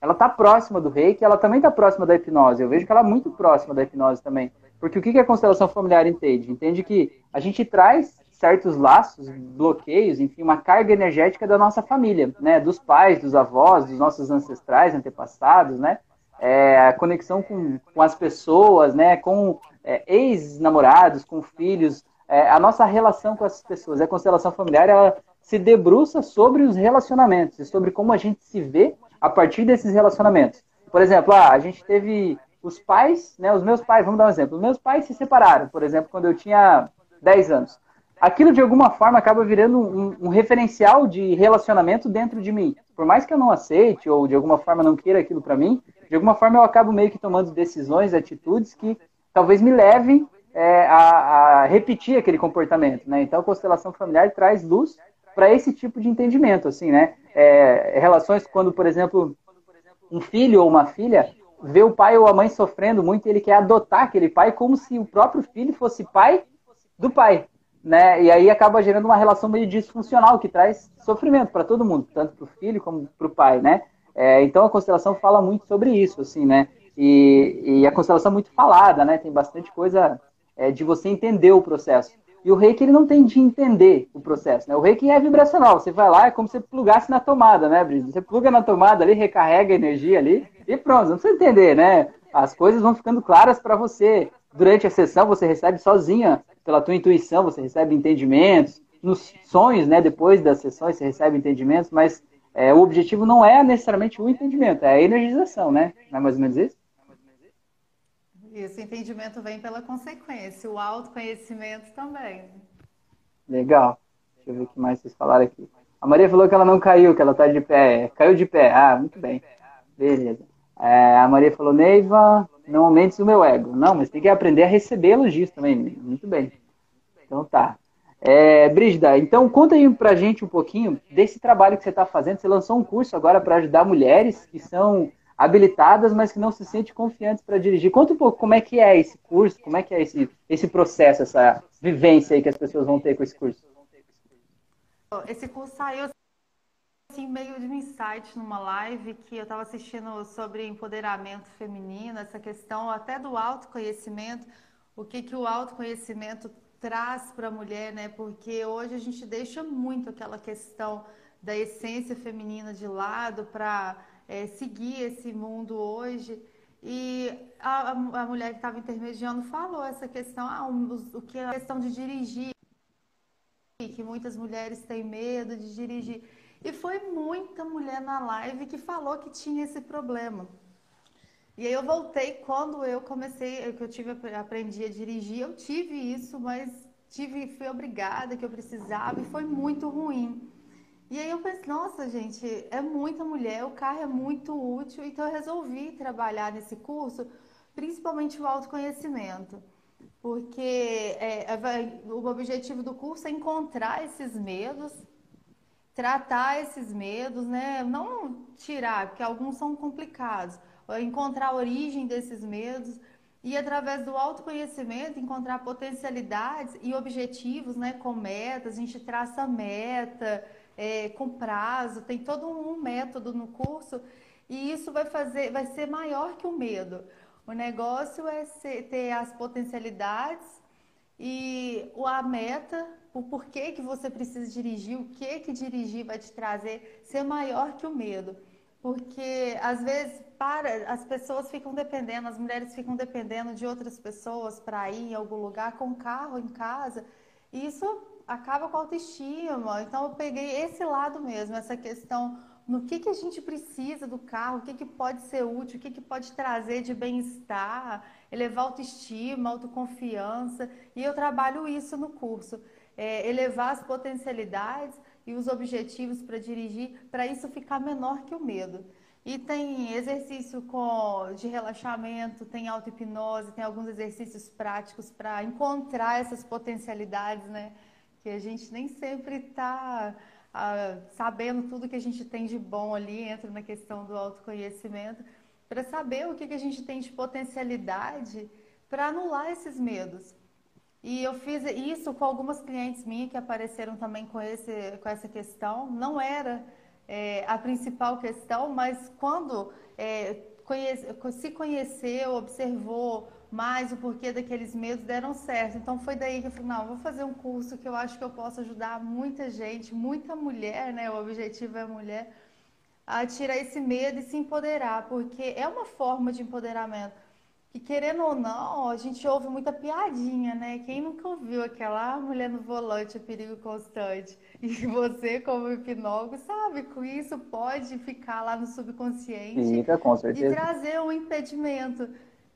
ela está próxima do reiki, ela também está próxima da hipnose. Eu vejo que ela é muito próxima da hipnose também. Porque o que a constelação familiar entende? Entende que a gente traz certos laços, bloqueios, enfim, uma carga energética da nossa família, né? Dos pais, dos avós, dos nossos ancestrais, antepassados, né? É, a conexão com, com as pessoas, né? Com é, ex-namorados, com filhos, é, a nossa relação com essas pessoas. A constelação familiar ela se debruça sobre os relacionamentos sobre como a gente se vê a partir desses relacionamentos. Por exemplo, ah, a gente teve os pais, né, os meus pais, vamos dar um exemplo. Os meus pais se separaram, por exemplo, quando eu tinha 10 anos. Aquilo de alguma forma acaba virando um, um referencial de relacionamento dentro de mim. Por mais que eu não aceite ou de alguma forma não queira aquilo para mim, de alguma forma eu acabo meio que tomando decisões, atitudes que talvez me levem é, a, a, repetir aquele comportamento, né? Então a constelação familiar traz luz para esse tipo de entendimento, assim, né? É, relações quando, por exemplo, um filho ou uma filha vê o pai ou a mãe sofrendo muito e ele quer adotar aquele pai como se o próprio filho fosse pai do pai, né? E aí acaba gerando uma relação meio disfuncional que traz sofrimento para todo mundo, tanto para o filho como para o pai, né? É, então a constelação fala muito sobre isso, assim, né? E, e a constelação é muito falada, né? Tem bastante coisa é, de você entender o processo. E o reiki ele não tem de entender o processo, né? O reiki é vibracional. Você vai lá, é como se plugasse na tomada, né, Brisa? Você pluga na tomada ali, recarrega a energia ali e pronto. Não precisa entender, né? As coisas vão ficando claras para você. Durante a sessão, você recebe sozinha, pela tua intuição, você recebe entendimentos. Nos sonhos, né? Depois das sessões, você recebe entendimentos, mas é, o objetivo não é necessariamente o entendimento, é a energização, né? Não é mais ou menos isso? Isso, entendimento vem pela consequência, o autoconhecimento também. Legal. Deixa eu ver o que mais vocês falaram aqui. A Maria falou que ela não caiu, que ela está de pé. Caiu de pé. Ah, muito bem. Beleza. É, a Maria falou, Neiva, não aumentes o meu ego. Não, mas tem que aprender a receber elogios também. Muito bem. Então tá. É, Brígida, então conta aí pra gente um pouquinho desse trabalho que você está fazendo. Você lançou um curso agora para ajudar mulheres que são habilitadas, mas que não se sentem confiantes para dirigir. Conta um pouco como é que é esse curso, como é que é esse, esse processo, essa vivência aí que as pessoas vão ter com esse curso. Esse curso saiu assim, meio de um insight numa live que eu estava assistindo sobre empoderamento feminino, essa questão até do autoconhecimento, o que, que o autoconhecimento traz para a mulher, né? Porque hoje a gente deixa muito aquela questão da essência feminina de lado para é, seguir esse mundo hoje. E a, a mulher que estava intermediando falou essa questão, ah, o, o que é a questão de dirigir, que muitas mulheres têm medo de dirigir. E foi muita mulher na live que falou que tinha esse problema. E aí eu voltei quando eu comecei, que eu tive aprendi a dirigir, eu tive isso, mas tive fui obrigada que eu precisava e foi muito ruim. E aí eu pensei, nossa, gente, é muita mulher, o carro é muito útil, então eu resolvi trabalhar nesse curso, principalmente o autoconhecimento. Porque é, é o objetivo do curso é encontrar esses medos, tratar esses medos, né? Não tirar, porque alguns são complicados. Encontrar a origem desses medos e através do autoconhecimento encontrar potencialidades e objetivos, né? Com metas, a gente traça meta, é, com prazo, tem todo um método no curso e isso vai fazer, vai ser maior que o medo. O negócio é ser, ter as potencialidades e a meta, o porquê que você precisa dirigir, o que que dirigir vai te trazer, ser maior que o medo. Porque às vezes para as pessoas ficam dependendo, as mulheres ficam dependendo de outras pessoas para ir em algum lugar com carro em casa. E isso acaba com a autoestima. Então eu peguei esse lado mesmo, essa questão no que, que a gente precisa do carro, o que, que pode ser útil, o que, que pode trazer de bem-estar, elevar autoestima, autoconfiança. E eu trabalho isso no curso. É, elevar as potencialidades e os objetivos para dirigir, para isso ficar menor que o medo. E tem exercício com, de relaxamento, tem auto-hipnose, tem alguns exercícios práticos para encontrar essas potencialidades, né? que a gente nem sempre está ah, sabendo tudo que a gente tem de bom ali, entra na questão do autoconhecimento, para saber o que, que a gente tem de potencialidade para anular esses medos. E eu fiz isso com algumas clientes minhas que apareceram também com, esse, com essa questão. Não era é, a principal questão, mas quando é, conhece, se conheceu, observou mais o porquê daqueles medos deram certo. Então foi daí que eu falei, não, vou fazer um curso que eu acho que eu posso ajudar muita gente, muita mulher, né? O objetivo é mulher, a tirar esse medo e se empoderar, porque é uma forma de empoderamento. Que querendo ou não, a gente ouve muita piadinha, né? Quem nunca ouviu aquela ah, mulher no volante, é perigo constante? E você, como hipnólogo, sabe que isso pode ficar lá no subconsciente Fica, com certeza. e trazer um impedimento.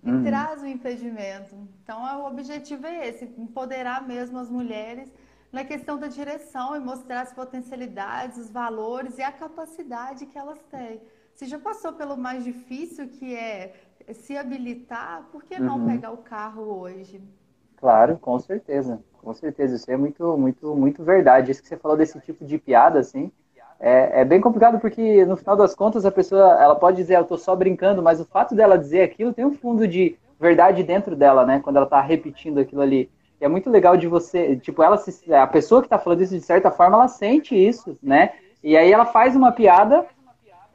E uhum. traz um impedimento. Então, o objetivo é esse: empoderar mesmo as mulheres na questão da direção e mostrar as potencialidades, os valores e a capacidade que elas têm. Se já passou pelo mais difícil, que é se habilitar, por que não uhum. pegar o carro hoje? Claro, com certeza. Com certeza. Isso é muito, muito, muito verdade. Isso que você falou desse tipo de piada, assim, é, é bem complicado porque, no final das contas, a pessoa ela pode dizer, eu tô só brincando, mas o fato dela dizer aquilo tem um fundo de verdade dentro dela, né? Quando ela tá repetindo aquilo ali. E é muito legal de você, tipo, ela se, a pessoa que tá falando isso, de certa forma, ela sente isso, né? E aí ela faz uma piada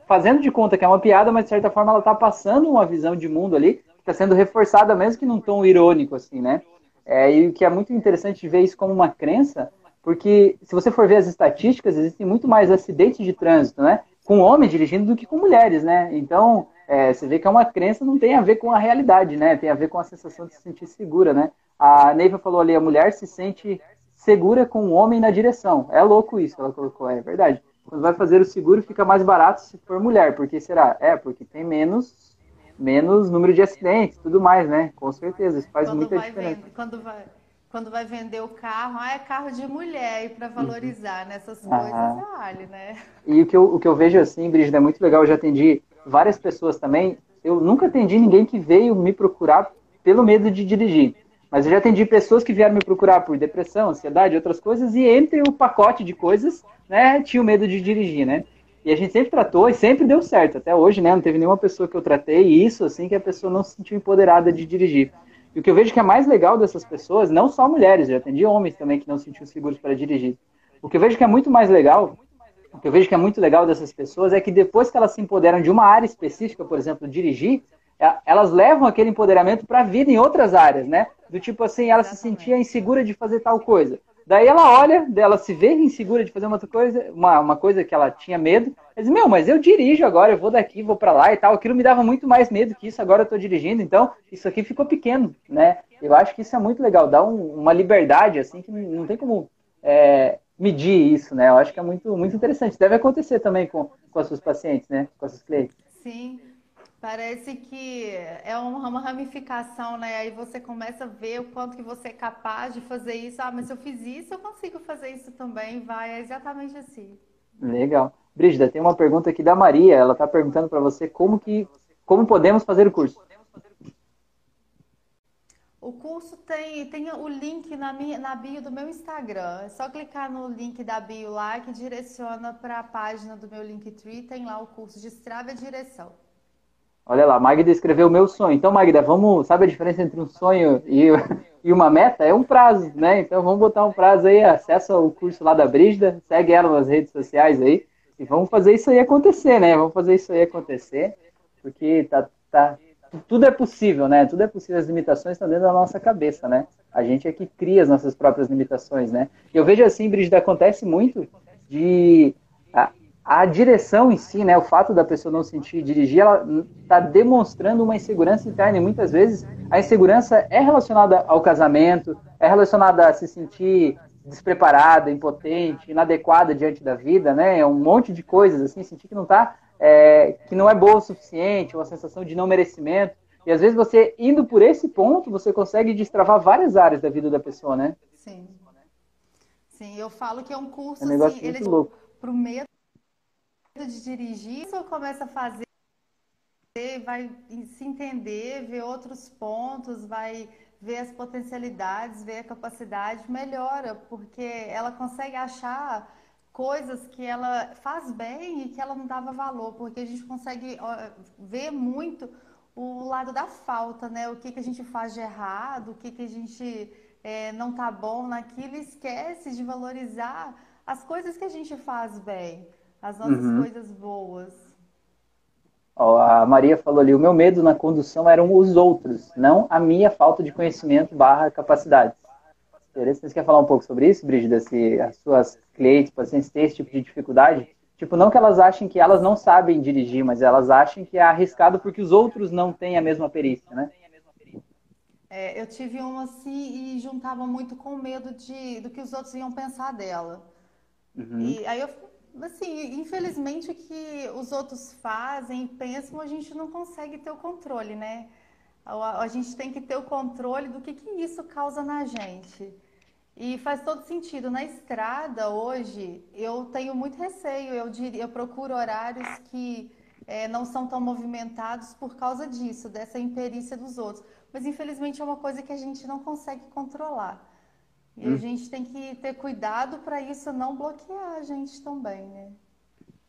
fazendo de conta que é uma piada, mas de certa forma ela está passando uma visão de mundo ali, que está sendo reforçada mesmo que num tom irônico, assim, né? É, e o que é muito interessante ver isso como uma crença, porque se você for ver as estatísticas, existem muito mais acidentes de trânsito, né? Com homens dirigindo do que com mulheres, né? Então, é, você vê que é uma crença, não tem a ver com a realidade, né? Tem a ver com a sensação de se sentir segura, né? A Neiva falou ali, a mulher se sente segura com o homem na direção. É louco isso, ela colocou, é verdade quando vai fazer o seguro fica mais barato se for mulher. Porque será? É, porque tem menos menos número de acidentes tudo mais, né? Com certeza, isso faz quando muita diferença. Vender, quando, vai, quando vai vender o carro, ah, é carro de mulher, e para valorizar uhum. nessas coisas, ah. vale, né? E o que, eu, o que eu vejo assim, Brigida, é muito legal, eu já atendi várias pessoas também, eu nunca atendi ninguém que veio me procurar pelo medo de dirigir. Mas eu já atendi pessoas que vieram me procurar por depressão, ansiedade, outras coisas, e entre o pacote de coisas, né, tinha o medo de dirigir, né? E a gente sempre tratou e sempre deu certo. Até hoje, né, não teve nenhuma pessoa que eu tratei isso, assim, que a pessoa não se sentiu empoderada de dirigir. E o que eu vejo que é mais legal dessas pessoas, não só mulheres, eu já atendi homens também que não se sentiam seguros para dirigir. O que eu vejo que é muito mais legal, o que eu vejo que é muito legal dessas pessoas é que depois que elas se empoderam de uma área específica, por exemplo, dirigir, elas levam aquele empoderamento para a vida em outras áreas, né? Do tipo assim, ela se sentia insegura de fazer tal coisa. Daí ela olha, ela se vê insegura de fazer uma outra coisa, uma, uma coisa que ela tinha medo. Ela diz, meu, mas eu dirijo agora, eu vou daqui, vou para lá e tal. Aquilo me dava muito mais medo que isso, agora eu estou dirigindo, então isso aqui ficou pequeno, né? Eu acho que isso é muito legal, dá um, uma liberdade, assim, que não tem como é, medir isso, né? Eu acho que é muito, muito interessante. Deve acontecer também com, com as suas pacientes, né? Com as suas clientes. Sim. Parece que é uma ramificação, né? Aí você começa a ver o quanto que você é capaz de fazer isso. Ah, mas se eu fiz isso, eu consigo fazer isso também. Vai, é exatamente assim. Legal. Brígida, tem uma pergunta aqui da Maria. Ela está perguntando para você como que, como podemos fazer o curso. O curso tem, tem o link na, minha, na bio do meu Instagram. É só clicar no link da bio lá que direciona para a página do meu Linktree. Tem lá o curso de Strava e Direção. Olha lá, Magda escreveu o meu sonho. Então, Magda, vamos, sabe a diferença entre um sonho e, e uma meta? É um prazo, né? Então vamos botar um prazo aí, acessa o curso lá da Brígida, segue ela nas redes sociais aí e vamos fazer isso aí acontecer, né? Vamos fazer isso aí acontecer, porque tá, tá, tudo é possível, né? Tudo é possível, as limitações estão dentro da nossa cabeça, né? A gente é que cria as nossas próprias limitações, né? Eu vejo assim, Brígida, acontece muito de a direção em si, né, o fato da pessoa não sentir dirigir, ela está demonstrando uma insegurança interna e muitas vezes a insegurança é relacionada ao casamento, é relacionada a se sentir despreparada, impotente, inadequada diante da vida, né, um monte de coisas assim, sentir que não tá, é, que não é boa o suficiente, uma sensação de não merecimento. E às vezes você indo por esse ponto, você consegue destravar várias áreas da vida da pessoa, né? Sim. Sim, eu falo que é um curso é um assim, ele é para o meio de dirigir, isso começa a fazer, vai se entender, ver outros pontos, vai ver as potencialidades, ver a capacidade, melhora, porque ela consegue achar coisas que ela faz bem e que ela não dava valor, porque a gente consegue ver muito o lado da falta, né? O que, que a gente faz de errado, o que, que a gente é, não tá bom naquilo, esquece de valorizar as coisas que a gente faz bem as nossas uhum. coisas boas. A Maria falou ali, o meu medo na condução eram os outros, não a minha falta de conhecimento barra capacidade. Você quer falar um pouco sobre isso, Brígida? Se as suas clientes, pacientes têm esse tipo de dificuldade? Tipo, não que elas achem que elas não sabem dirigir, mas elas acham que é arriscado porque os outros não têm a mesma perícia, né? É, eu tive uma assim e juntava muito com medo de, do que os outros iam pensar dela. Uhum. E aí eu, assim, infelizmente o que os outros fazem e pensam, a gente não consegue ter o controle, né? A, a gente tem que ter o controle do que, que isso causa na gente. E faz todo sentido. Na estrada, hoje, eu tenho muito receio. Eu, diria, eu procuro horários que é, não são tão movimentados por causa disso, dessa imperícia dos outros. Mas, infelizmente, é uma coisa que a gente não consegue controlar. E hum. a gente tem que ter cuidado para isso não bloquear a gente também, né?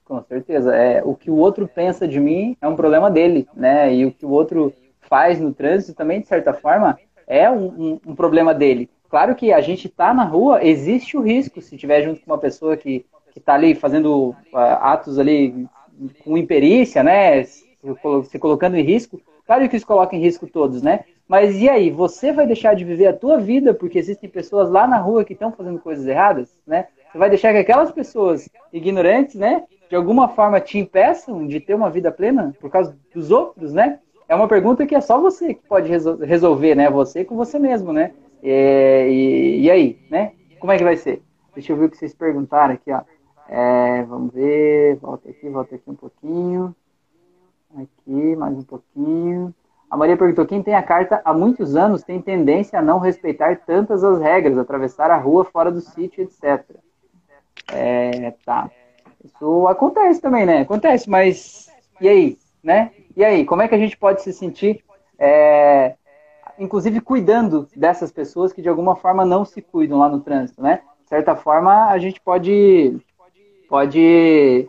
Com certeza. É, o que o outro pensa de mim é um problema dele, né? E o que o outro faz no trânsito também, de certa forma, é um, um, um problema dele. Claro que a gente está na rua, existe o risco, se tiver junto com uma pessoa que está ali fazendo uh, atos ali com imperícia, né, se colocando em risco, claro que isso coloca em risco todos, né? Mas e aí, você vai deixar de viver a tua vida porque existem pessoas lá na rua que estão fazendo coisas erradas, né? Você vai deixar que aquelas pessoas ignorantes, né, de alguma forma te impeçam de ter uma vida plena por causa dos outros, né? É uma pergunta que é só você que pode resolver, né? Você com você mesmo, né? É, e, e, aí, né? Como é que vai ser? Deixa eu ver o que vocês perguntaram aqui, ó. É, vamos ver, volta aqui, volta aqui um pouquinho. Aqui, mais um pouquinho. A Maria perguntou: quem tem a carta há muitos anos tem tendência a não respeitar tantas as regras, atravessar a rua fora do sítio, etc. É, tá. Isso acontece também, né? Acontece, mas e aí, né? E aí, como é que a gente pode se sentir é, inclusive cuidando dessas pessoas que de alguma forma não se cuidam lá no trânsito, né? De certa forma, a gente pode pode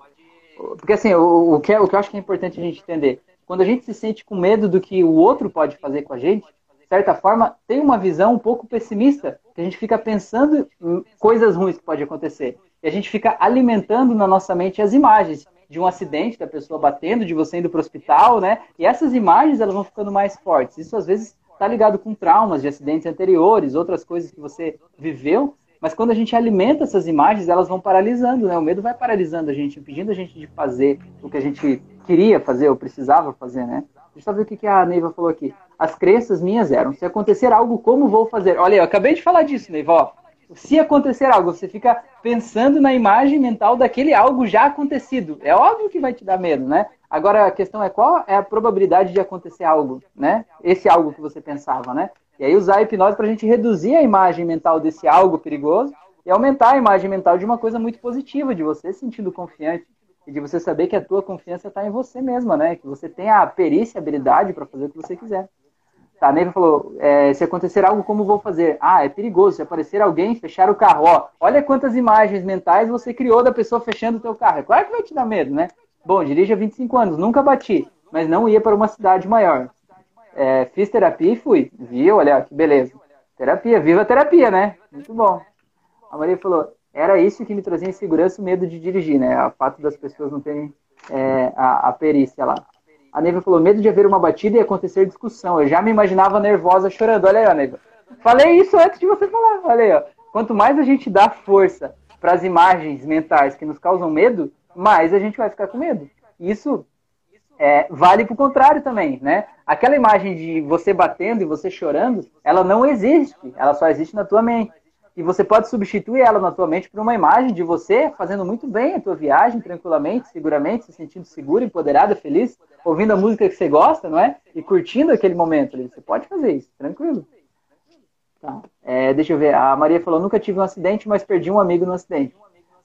porque assim, o, o, que, é, o que eu acho que é importante a gente entender, quando a gente se sente com medo do que o outro pode fazer com a gente, de certa forma, tem uma visão um pouco pessimista, que a gente fica pensando em coisas ruins que pode acontecer. E a gente fica alimentando na nossa mente as imagens de um acidente, da pessoa batendo, de você indo para o hospital, né? E essas imagens elas vão ficando mais fortes. Isso às vezes está ligado com traumas de acidentes anteriores, outras coisas que você viveu, mas quando a gente alimenta essas imagens, elas vão paralisando, né? O medo vai paralisando a gente, impedindo a gente de fazer o que a gente queria fazer ou precisava fazer, né? Deixa eu ver o que a Neiva falou aqui. As crenças minhas eram, se acontecer algo, como vou fazer? Olha, eu acabei de falar disso, Neiva, ó. Se acontecer algo, você fica pensando na imagem mental daquele algo já acontecido. É óbvio que vai te dar medo, né? Agora a questão é qual é a probabilidade de acontecer algo, né? Esse algo que você pensava, né? E aí usar a hipnose para a gente reduzir a imagem mental desse algo perigoso e aumentar a imagem mental de uma coisa muito positiva, de você se sentindo confiante e de você saber que a tua confiança está em você mesma, né? Que você tem a perícia, a habilidade para fazer o que você quiser. Tá, a Neiva falou, é, se acontecer algo, como vou fazer? Ah, é perigoso, se aparecer alguém, fechar o carro. Ó, olha quantas imagens mentais você criou da pessoa fechando o teu carro. É claro que vai te dar medo, né? Bom, dirijo há 25 anos, nunca bati, mas não ia para uma cidade maior. É, fiz terapia e fui. Viu? Olha, que beleza. Terapia, viva a terapia, né? Muito bom. A Maria falou, era isso que me trazia insegurança e medo de dirigir, né? O fato das pessoas não terem é, a, a, perícia lá. A Neiva falou, medo de haver uma batida e acontecer discussão. Eu já me imaginava nervosa chorando. Olha aí, ó, Neiva. Falei isso antes de você falar. Olha aí, ó. Quanto mais a gente dá força para as imagens mentais que nos causam medo, mais a gente vai ficar com medo. Isso é, vale para o contrário também, né? Aquela imagem de você batendo e você chorando, ela não existe, ela só existe na tua mente. E você pode substituir ela na tua mente por uma imagem de você fazendo muito bem a tua viagem, tranquilamente, seguramente, se sentindo seguro, empoderada, feliz, ouvindo a música que você gosta, não é? E curtindo aquele momento. Você pode fazer isso, tranquilo. Tá. É, deixa eu ver, a Maria falou, nunca tive um acidente, mas perdi um amigo no acidente.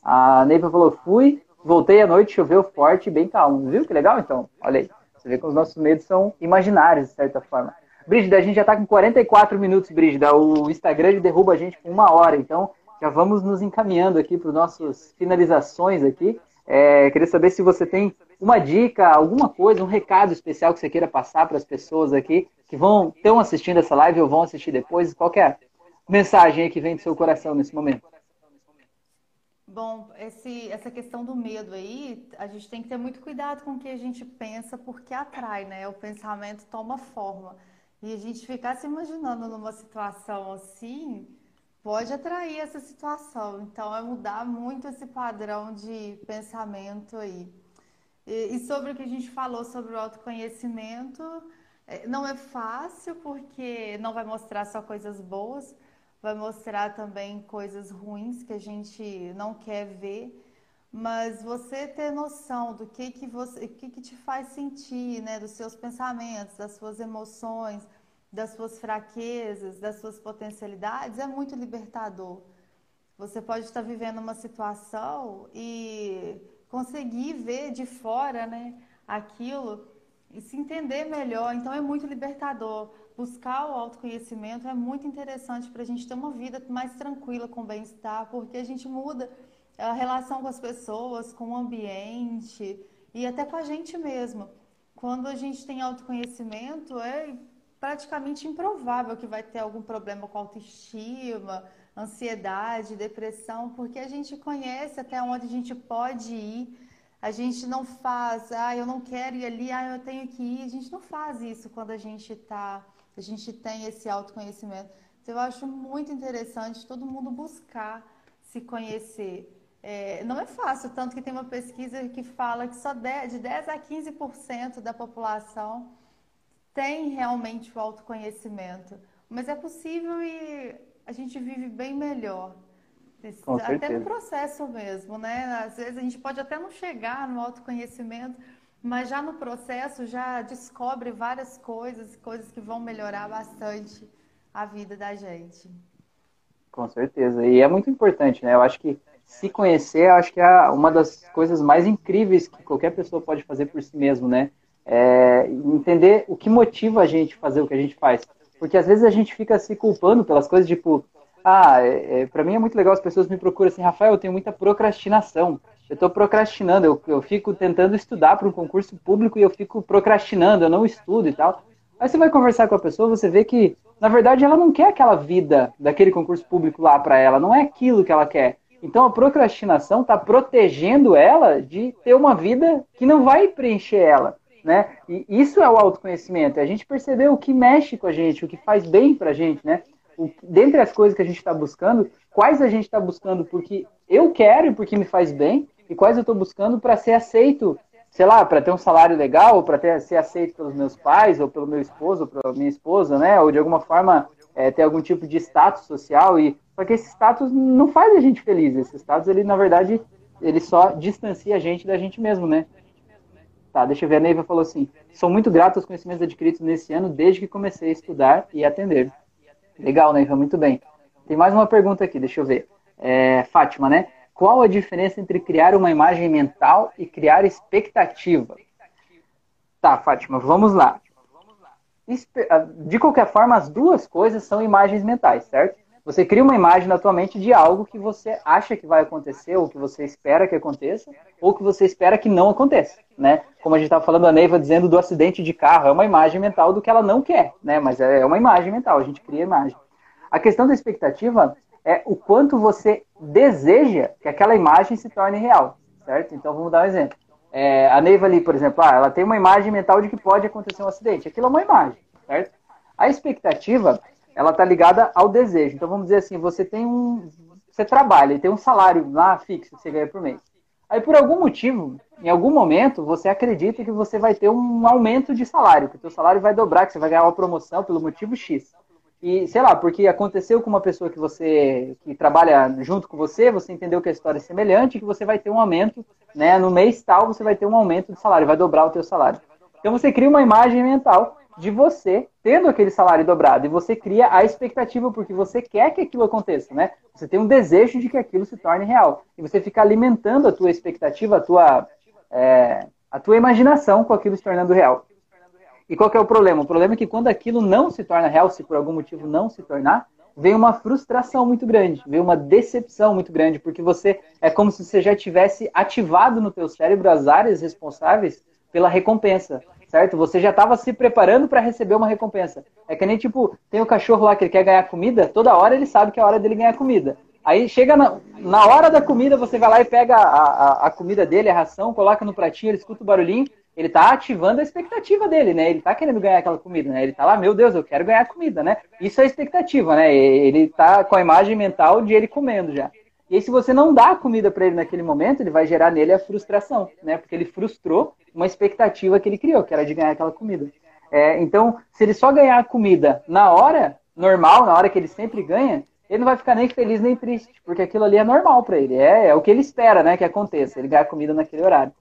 A Neiva falou, fui, Voltei à noite, choveu forte bem calmo. Viu que legal, então? Olha aí. Você vê que os nossos medos são imaginários, de certa forma. Brígida, a gente já está com 44 minutos, Brígida. O Instagram derruba a gente com uma hora. Então, já vamos nos encaminhando aqui para as nossas finalizações aqui. É, queria saber se você tem uma dica, alguma coisa, um recado especial que você queira passar para as pessoas aqui que vão estão assistindo essa live ou vão assistir depois. Qual é a mensagem que vem do seu coração nesse momento? Bom, esse, essa questão do medo aí, a gente tem que ter muito cuidado com o que a gente pensa, porque atrai, né? O pensamento toma forma. E a gente ficar se imaginando numa situação assim, pode atrair essa situação. Então, é mudar muito esse padrão de pensamento aí. E, e sobre o que a gente falou sobre o autoconhecimento, É, não é fácil porque não vai mostrar só coisas boas, vai mostrar também coisas ruins que a gente não quer ver. Mas você ter noção do que que você, que que te faz sentir, né, dos seus pensamentos, das suas emoções, das suas fraquezas, das suas potencialidades é muito libertador. Você pode estar vivendo uma situação e conseguir ver de fora, né, aquilo e se entender melhor. Então é muito libertador. Buscar o autoconhecimento é muito interessante para a gente ter uma vida mais tranquila, com bem-estar, porque a gente muda a relação com as pessoas, com o ambiente e até com a gente mesmo. Quando a gente tem autoconhecimento, é praticamente improvável que vai ter algum problema com autoestima, ansiedade, depressão, porque a gente conhece até onde a gente pode ir. A gente não faz, ah, eu não quero ir ali, ah, eu tenho que ir. A gente não faz isso quando a gente tá, a gente tem esse autoconhecimento. Então, eu acho muito interessante todo mundo buscar se conhecer. É, não é fácil, tanto que tem uma pesquisa que fala que só de 10 a 15% da população tem realmente o autoconhecimento, mas é possível e a gente vive bem melhor. Com até certeza. no processo mesmo, né? Às vezes a gente pode até não chegar no autoconhecimento, mas já no processo já descobre várias coisas, coisas que vão melhorar bastante a vida da gente. Com certeza. E é muito importante, né? Eu acho que se conhecer, acho que é uma das coisas mais incríveis que qualquer pessoa pode fazer por si mesmo, né? é, entender o que motiva a gente fazer o que a gente faz. Porque às vezes a gente fica se culpando pelas coisas, tipo, ah, é, é, para mim é muito legal as pessoas me procuram assim, Rafael, eu tenho muita procrastinação. Eu estou procrastinando, eu, eu fico tentando estudar para um concurso público e eu fico procrastinando, eu não estudo e tal. Aí você vai conversar com a pessoa, você vê que, na verdade, ela não quer aquela vida daquele concurso público lá para ela, não é aquilo que ela quer. Então a procrastinação está protegendo ela de ter uma vida que não vai preencher ela né? E isso é o autoconhecimento, é a gente perceber o que mexe com a gente, o que faz bem pra gente, né? O, dentre as coisas que a gente está buscando, quais a gente está buscando porque eu quero e porque me faz bem, e quais eu estou buscando para ser aceito, sei lá, para ter um salário legal, para ser aceito pelos meus pais, ou pelo meu esposo, ou pela minha esposa, né? Ou de alguma forma é, ter algum tipo de status social, e porque esse status não faz a gente feliz, esse status, ele na verdade, ele só distancia a gente da gente mesmo, né? Tá, deixa eu ver. A Neiva falou assim: sou muito grato aos conhecimentos adquiridos nesse ano desde que comecei a estudar e atender. Legal, Neiva, muito bem. Tem mais uma pergunta aqui, deixa eu ver. É, Fátima, né? Qual a diferença entre criar uma imagem mental e criar expectativa? Tá, Fátima, vamos lá. De qualquer forma, as duas coisas são imagens mentais, certo? Você cria uma imagem na tua mente de algo que você acha que vai acontecer, ou que você espera que aconteça, ou que você espera que não aconteça, né? Como a gente estava falando, a Neiva dizendo do acidente de carro, é uma imagem mental do que ela não quer, né? Mas é uma imagem mental, a gente cria imagem. A questão da expectativa é o quanto você deseja que aquela imagem se torne real, certo? Então vamos dar um exemplo. É, a Neiva ali, por exemplo, ah, ela tem uma imagem mental de que pode acontecer um acidente. Aquilo é uma imagem, certo? A expectativa ela está ligada ao desejo. Então vamos dizer assim, você tem um, você trabalha e tem um salário lá fixo que você ganha por mês. Aí por algum motivo, em algum momento, você acredita que você vai ter um aumento de salário, que o seu salário vai dobrar, que você vai ganhar uma promoção pelo motivo X. E sei lá, porque aconteceu com uma pessoa que você que trabalha junto com você, você entendeu que a história é semelhante, que você vai ter um aumento, né, no mês tal, você vai ter um aumento de salário, vai dobrar o teu salário. Então você cria uma imagem mental de você tendo aquele salário dobrado e você cria a expectativa porque você quer que aquilo aconteça, né? Você tem um desejo de que aquilo se torne real e você fica alimentando a tua expectativa, a tua é, a tua imaginação com aquilo se tornando real. E qual é o problema? O problema é que quando aquilo não se torna real, se por algum motivo não se tornar, vem uma frustração muito grande, vem uma decepção muito grande, porque você é como se você já tivesse ativado no teu cérebro as áreas responsáveis pela recompensa certo? Você já estava se preparando para receber uma recompensa. É que nem tipo, tem o cachorro lá que ele quer ganhar comida, toda hora ele sabe que é a hora dele ganhar comida. Aí chega na, na hora da comida, você vai lá e pega a, a, a, comida dele, a ração, coloca no pratinho, ele escuta o barulhinho, ele tá ativando a expectativa dele, né? Ele tá querendo ganhar aquela comida, né? Ele tá lá, meu Deus, eu quero ganhar comida, né? Isso é expectativa, né? Ele tá com a imagem mental de ele comendo já. E aí, se você não dá a comida para ele naquele momento, ele vai gerar nele a frustração, né? Porque ele frustrou uma expectativa que ele criou, que era de ganhar aquela comida. É, então, se ele só ganhar a comida na hora normal, na hora que ele sempre ganha, ele não vai ficar nem feliz nem triste, porque aquilo ali é normal para ele, é, é, o que ele espera, né, que aconteça, ele ganhar comida naquele horário.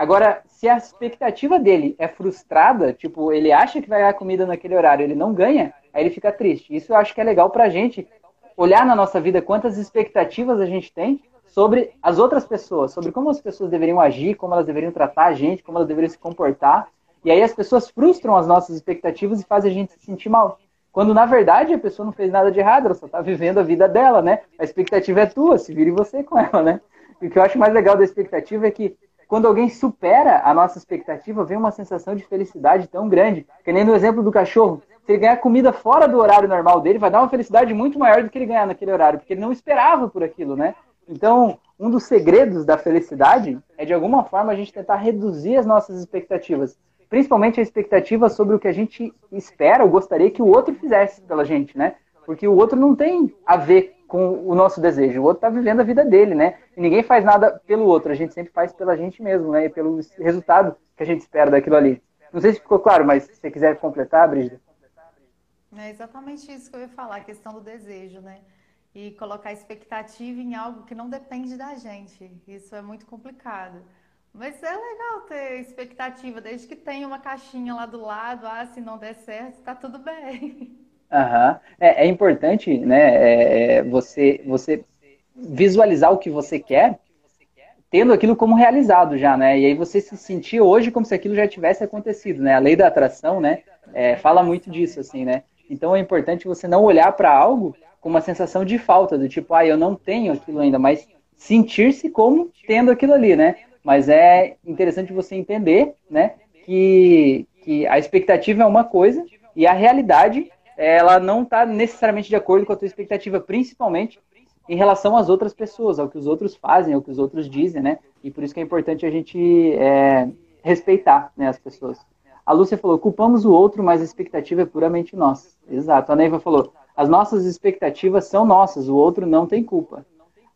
Agora, se a expectativa dele é frustrada, tipo, ele acha que vai ganhar comida naquele horário, ele não ganha, aí ele fica triste. Isso eu acho que é legal pra gente olhar na nossa vida quantas expectativas a gente tem sobre as outras pessoas, sobre como as pessoas deveriam agir, como elas deveriam tratar a gente, como elas deveriam se comportar. E aí as pessoas frustram as nossas expectativas e fazem a gente se sentir mal. Quando na verdade a pessoa não fez nada de errado, ela só está vivendo a vida dela, né? A expectativa é tua, se vire você com ela, né? E o que eu acho mais legal da expectativa é que quando alguém supera a nossa expectativa, vem uma sensação de felicidade tão grande. Que nem no exemplo do cachorro. Se ele ganhar comida fora do horário normal dele, vai dar uma felicidade muito maior do que ele ganhar naquele horário, porque ele não esperava por aquilo, né? Então, um dos segredos da felicidade é, de alguma forma, a gente tentar reduzir as nossas expectativas. Principalmente a expectativa sobre o que a gente espera ou gostaria que o outro fizesse pela gente, né? Porque o outro não tem a ver com o nosso desejo. O outro está vivendo a vida dele, né? E ninguém faz nada pelo outro. A gente sempre faz pela gente mesmo, né? E pelo resultado que a gente espera daquilo ali. Não sei se ficou claro, mas se você quiser completar, Brígida. É exatamente isso que eu ia falar, a questão do desejo, né? e colocar expectativa em algo que não depende da gente. Isso é muito complicado. Mas é legal ter expectativa, desde que tenha uma caixinha lá do lado, ah, se não der certo, tá tudo bem. Uhum. É, é, importante, né, é, é, você, você visualizar o que você quer, tendo aquilo como realizado já, né, e aí você se sentir hoje como se aquilo já tivesse acontecido, né, a lei da atração, né, é, fala muito disso, assim, né, então é importante você não olhar para algo com uma sensação de falta, do tipo, ah, eu não tenho aquilo ainda, mas sentir-se como tendo aquilo ali, né? Mas é interessante você entender, né, que, que a expectativa é uma coisa e a realidade, ela não está necessariamente de acordo com a tua expectativa, principalmente em relação às outras pessoas, ao que os outros fazem, ao que os outros dizem, né? E por isso que é importante a gente é, respeitar né, as pessoas. A Lúcia falou, culpamos o outro, mas a expectativa é puramente nossa. Exato. A Neiva falou, as nossas expectativas são nossas, o outro não tem culpa.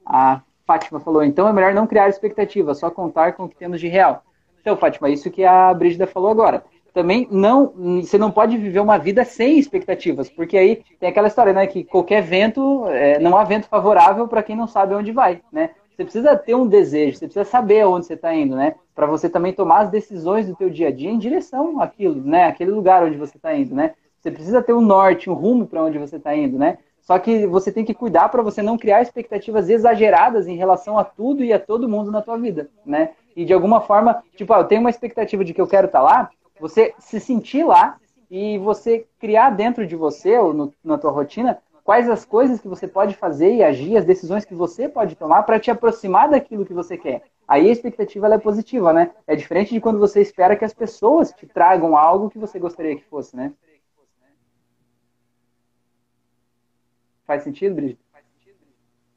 A Fátima falou, então é melhor não criar expectativa, só contar com o que temos de real. Então, Fátima, isso que a Brígida falou agora. Também não, você não pode viver uma vida sem expectativas, porque aí tem aquela história, né, que qualquer vento, é, não há vento favorável para quem não sabe onde vai, né? Você precisa ter um desejo, você precisa saber aonde você está indo, né? Para você também tomar as decisões do teu dia a dia em direção àquilo, né? Aquele lugar onde você está indo, né? Você precisa ter um norte, um rumo para onde você está indo, né? Só que você tem que cuidar para você não criar expectativas exageradas em relação a tudo e a todo mundo na tua vida, né? E de alguma forma, tipo, ah, eu tenho uma expectativa de que eu quero estar tá lá, você se sentir lá e você criar dentro de você ou no, na tua rotina quais as coisas que você pode fazer e agir, as decisões que você pode tomar para te aproximar daquilo que você quer. Aí a expectativa é positiva, né? É diferente de quando você espera que as pessoas te tragam algo que você gostaria que fosse, né? Faz sentido, Brigitte?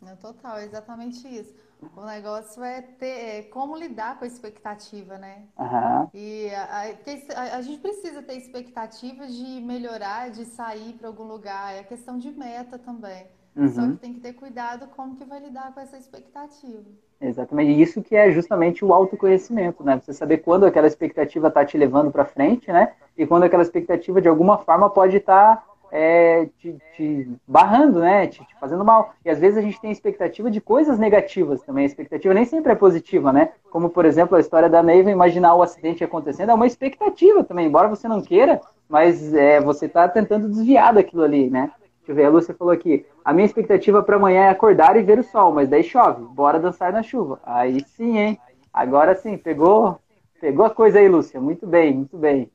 Não, total, exatamente isso. O negócio é ter é, como lidar com a expectativa, né? Uhum. E a, a, a, gente precisa ter expectativas de melhorar, de sair para algum lugar. É questão de meta também. Uhum. Só que tem que ter cuidado como que vai lidar com essa expectativa. Exatamente. Isso que é justamente o autoconhecimento, né? Você saber quando aquela expectativa está te levando para frente, né? E quando aquela expectativa de alguma forma pode estar tá é, te, te, barrando, né? Te, te, fazendo mal. E às vezes a gente tem expectativa de coisas negativas também. A expectativa nem sempre é positiva, né? Como, por exemplo, a história da Neiva, imaginar o acidente acontecendo, é uma expectativa também, embora você não queira, mas é, você está tentando desviar daquilo ali, né? Deixa eu ver, a Lúcia falou aqui. A minha expectativa para amanhã é acordar e ver o sol, mas daí chove. Bora dançar na chuva. Aí sim, hein? Agora sim, pegou, pegou a coisa aí, Lúcia. Muito bem, muito bem.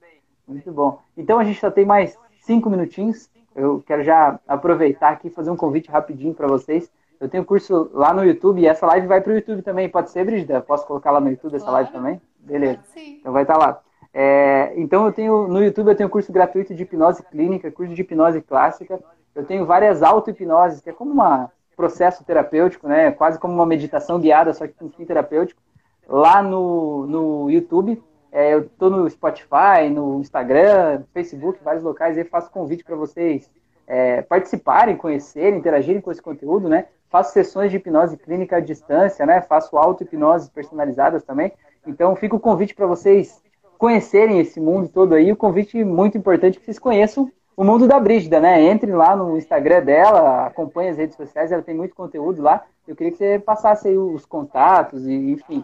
Muito bom. Então a gente só tem mais cinco minutinhos. Eu quero já aproveitar aqui e fazer um convite rapidinho para vocês. Eu tenho curso lá no YouTube e essa live vai para o YouTube também. Pode ser, Brigida? Posso colocar lá no YouTube essa claro. live também? Beleza. Sim. Então vai estar tá lá. É, então eu tenho no YouTube eu tenho curso gratuito de hipnose clínica, curso de hipnose clássica. Eu tenho várias auto-hipnoses, que é como um processo terapêutico, né? Quase como uma meditação guiada, só que com fim terapêutico. Lá no, no YouTube é, eu estou no Spotify, no Instagram, Facebook, vários locais, aí faço convite para vocês é, participarem, conhecerem, interagirem com esse conteúdo, né? Faço sessões de hipnose clínica à distância, né? Faço auto-hipnoses personalizadas também. Então, fica o convite para vocês conhecerem esse mundo todo aí. O convite muito importante é que vocês conheçam o mundo da Brígida, né? Entre lá no Instagram dela, acompanhe as redes sociais, ela tem muito conteúdo lá. Eu queria que você passasse aí os contatos e, enfim,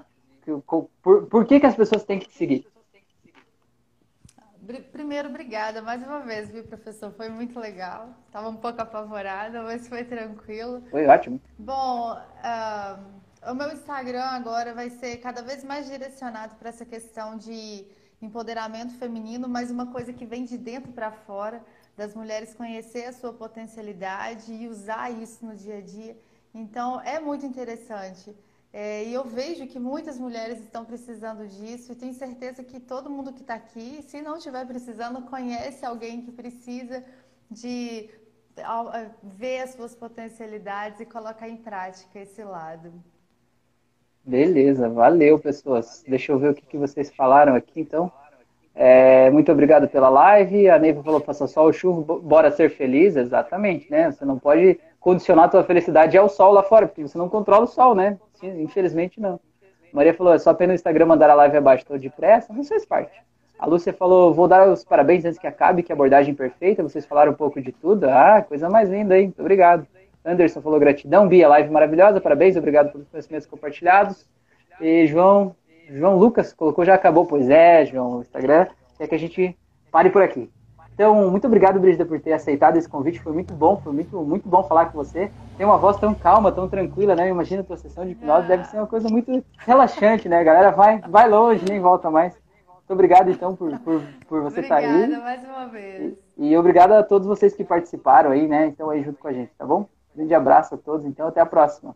por, por que, que as pessoas têm que te seguir? Primeiro, obrigada mais uma vez, viu, professor? Foi muito legal. Estava um pouco apavorada, mas foi tranquilo. Foi ótimo. Bom, uh, o meu Instagram agora vai ser cada vez mais direcionado para essa questão de empoderamento feminino, mas uma coisa que vem de dentro para fora, das mulheres conhecer a sua potencialidade e usar isso no dia a dia. Então, é muito interessante. É, e eu vejo que muitas mulheres estão precisando disso e tenho certeza que todo mundo que está aqui, se não estiver precisando, conhece alguém que precisa de ver as suas potencialidades e colocar em prática esse lado. Beleza, valeu pessoas. Deixa eu ver o que, que vocês falaram aqui então. É, muito obrigado pela live. A Neiva falou: faça sol, chuva, bora ser feliz. Exatamente, né? Você não pode condicionar a tua felicidade ao sol lá fora, porque você não controla o sol, né? Infelizmente não. Maria falou, é só apenas no Instagram mandar a live abaixo, estou depressa, não faz parte. A Lúcia falou, vou dar os parabéns antes que acabe, que abordagem perfeita, vocês falaram um pouco de tudo. Ah, coisa mais linda aí, muito obrigado. Anderson falou, gratidão, Bia, live maravilhosa, parabéns, obrigado pelos conhecimentos compartilhados. E João, João Lucas colocou, já acabou, pois é, João, o Instagram, quer que a gente pare por aqui. Então, muito obrigado, Brigida, por ter aceitado esse convite. Foi muito bom, foi muito, muito bom falar com você. Tem uma voz tão calma, tão tranquila, né? Imagina a tua sessão de hipnose, deve ser uma coisa muito relaxante, né? A galera vai, vai longe, nem volta mais. Muito obrigado, então, por, por, por você estar tá aí. Obrigada mais uma vez. E, e obrigado a todos vocês que participaram aí, né? Então, aí junto com a gente, tá bom? Grande abraço a todos, então, até a próxima.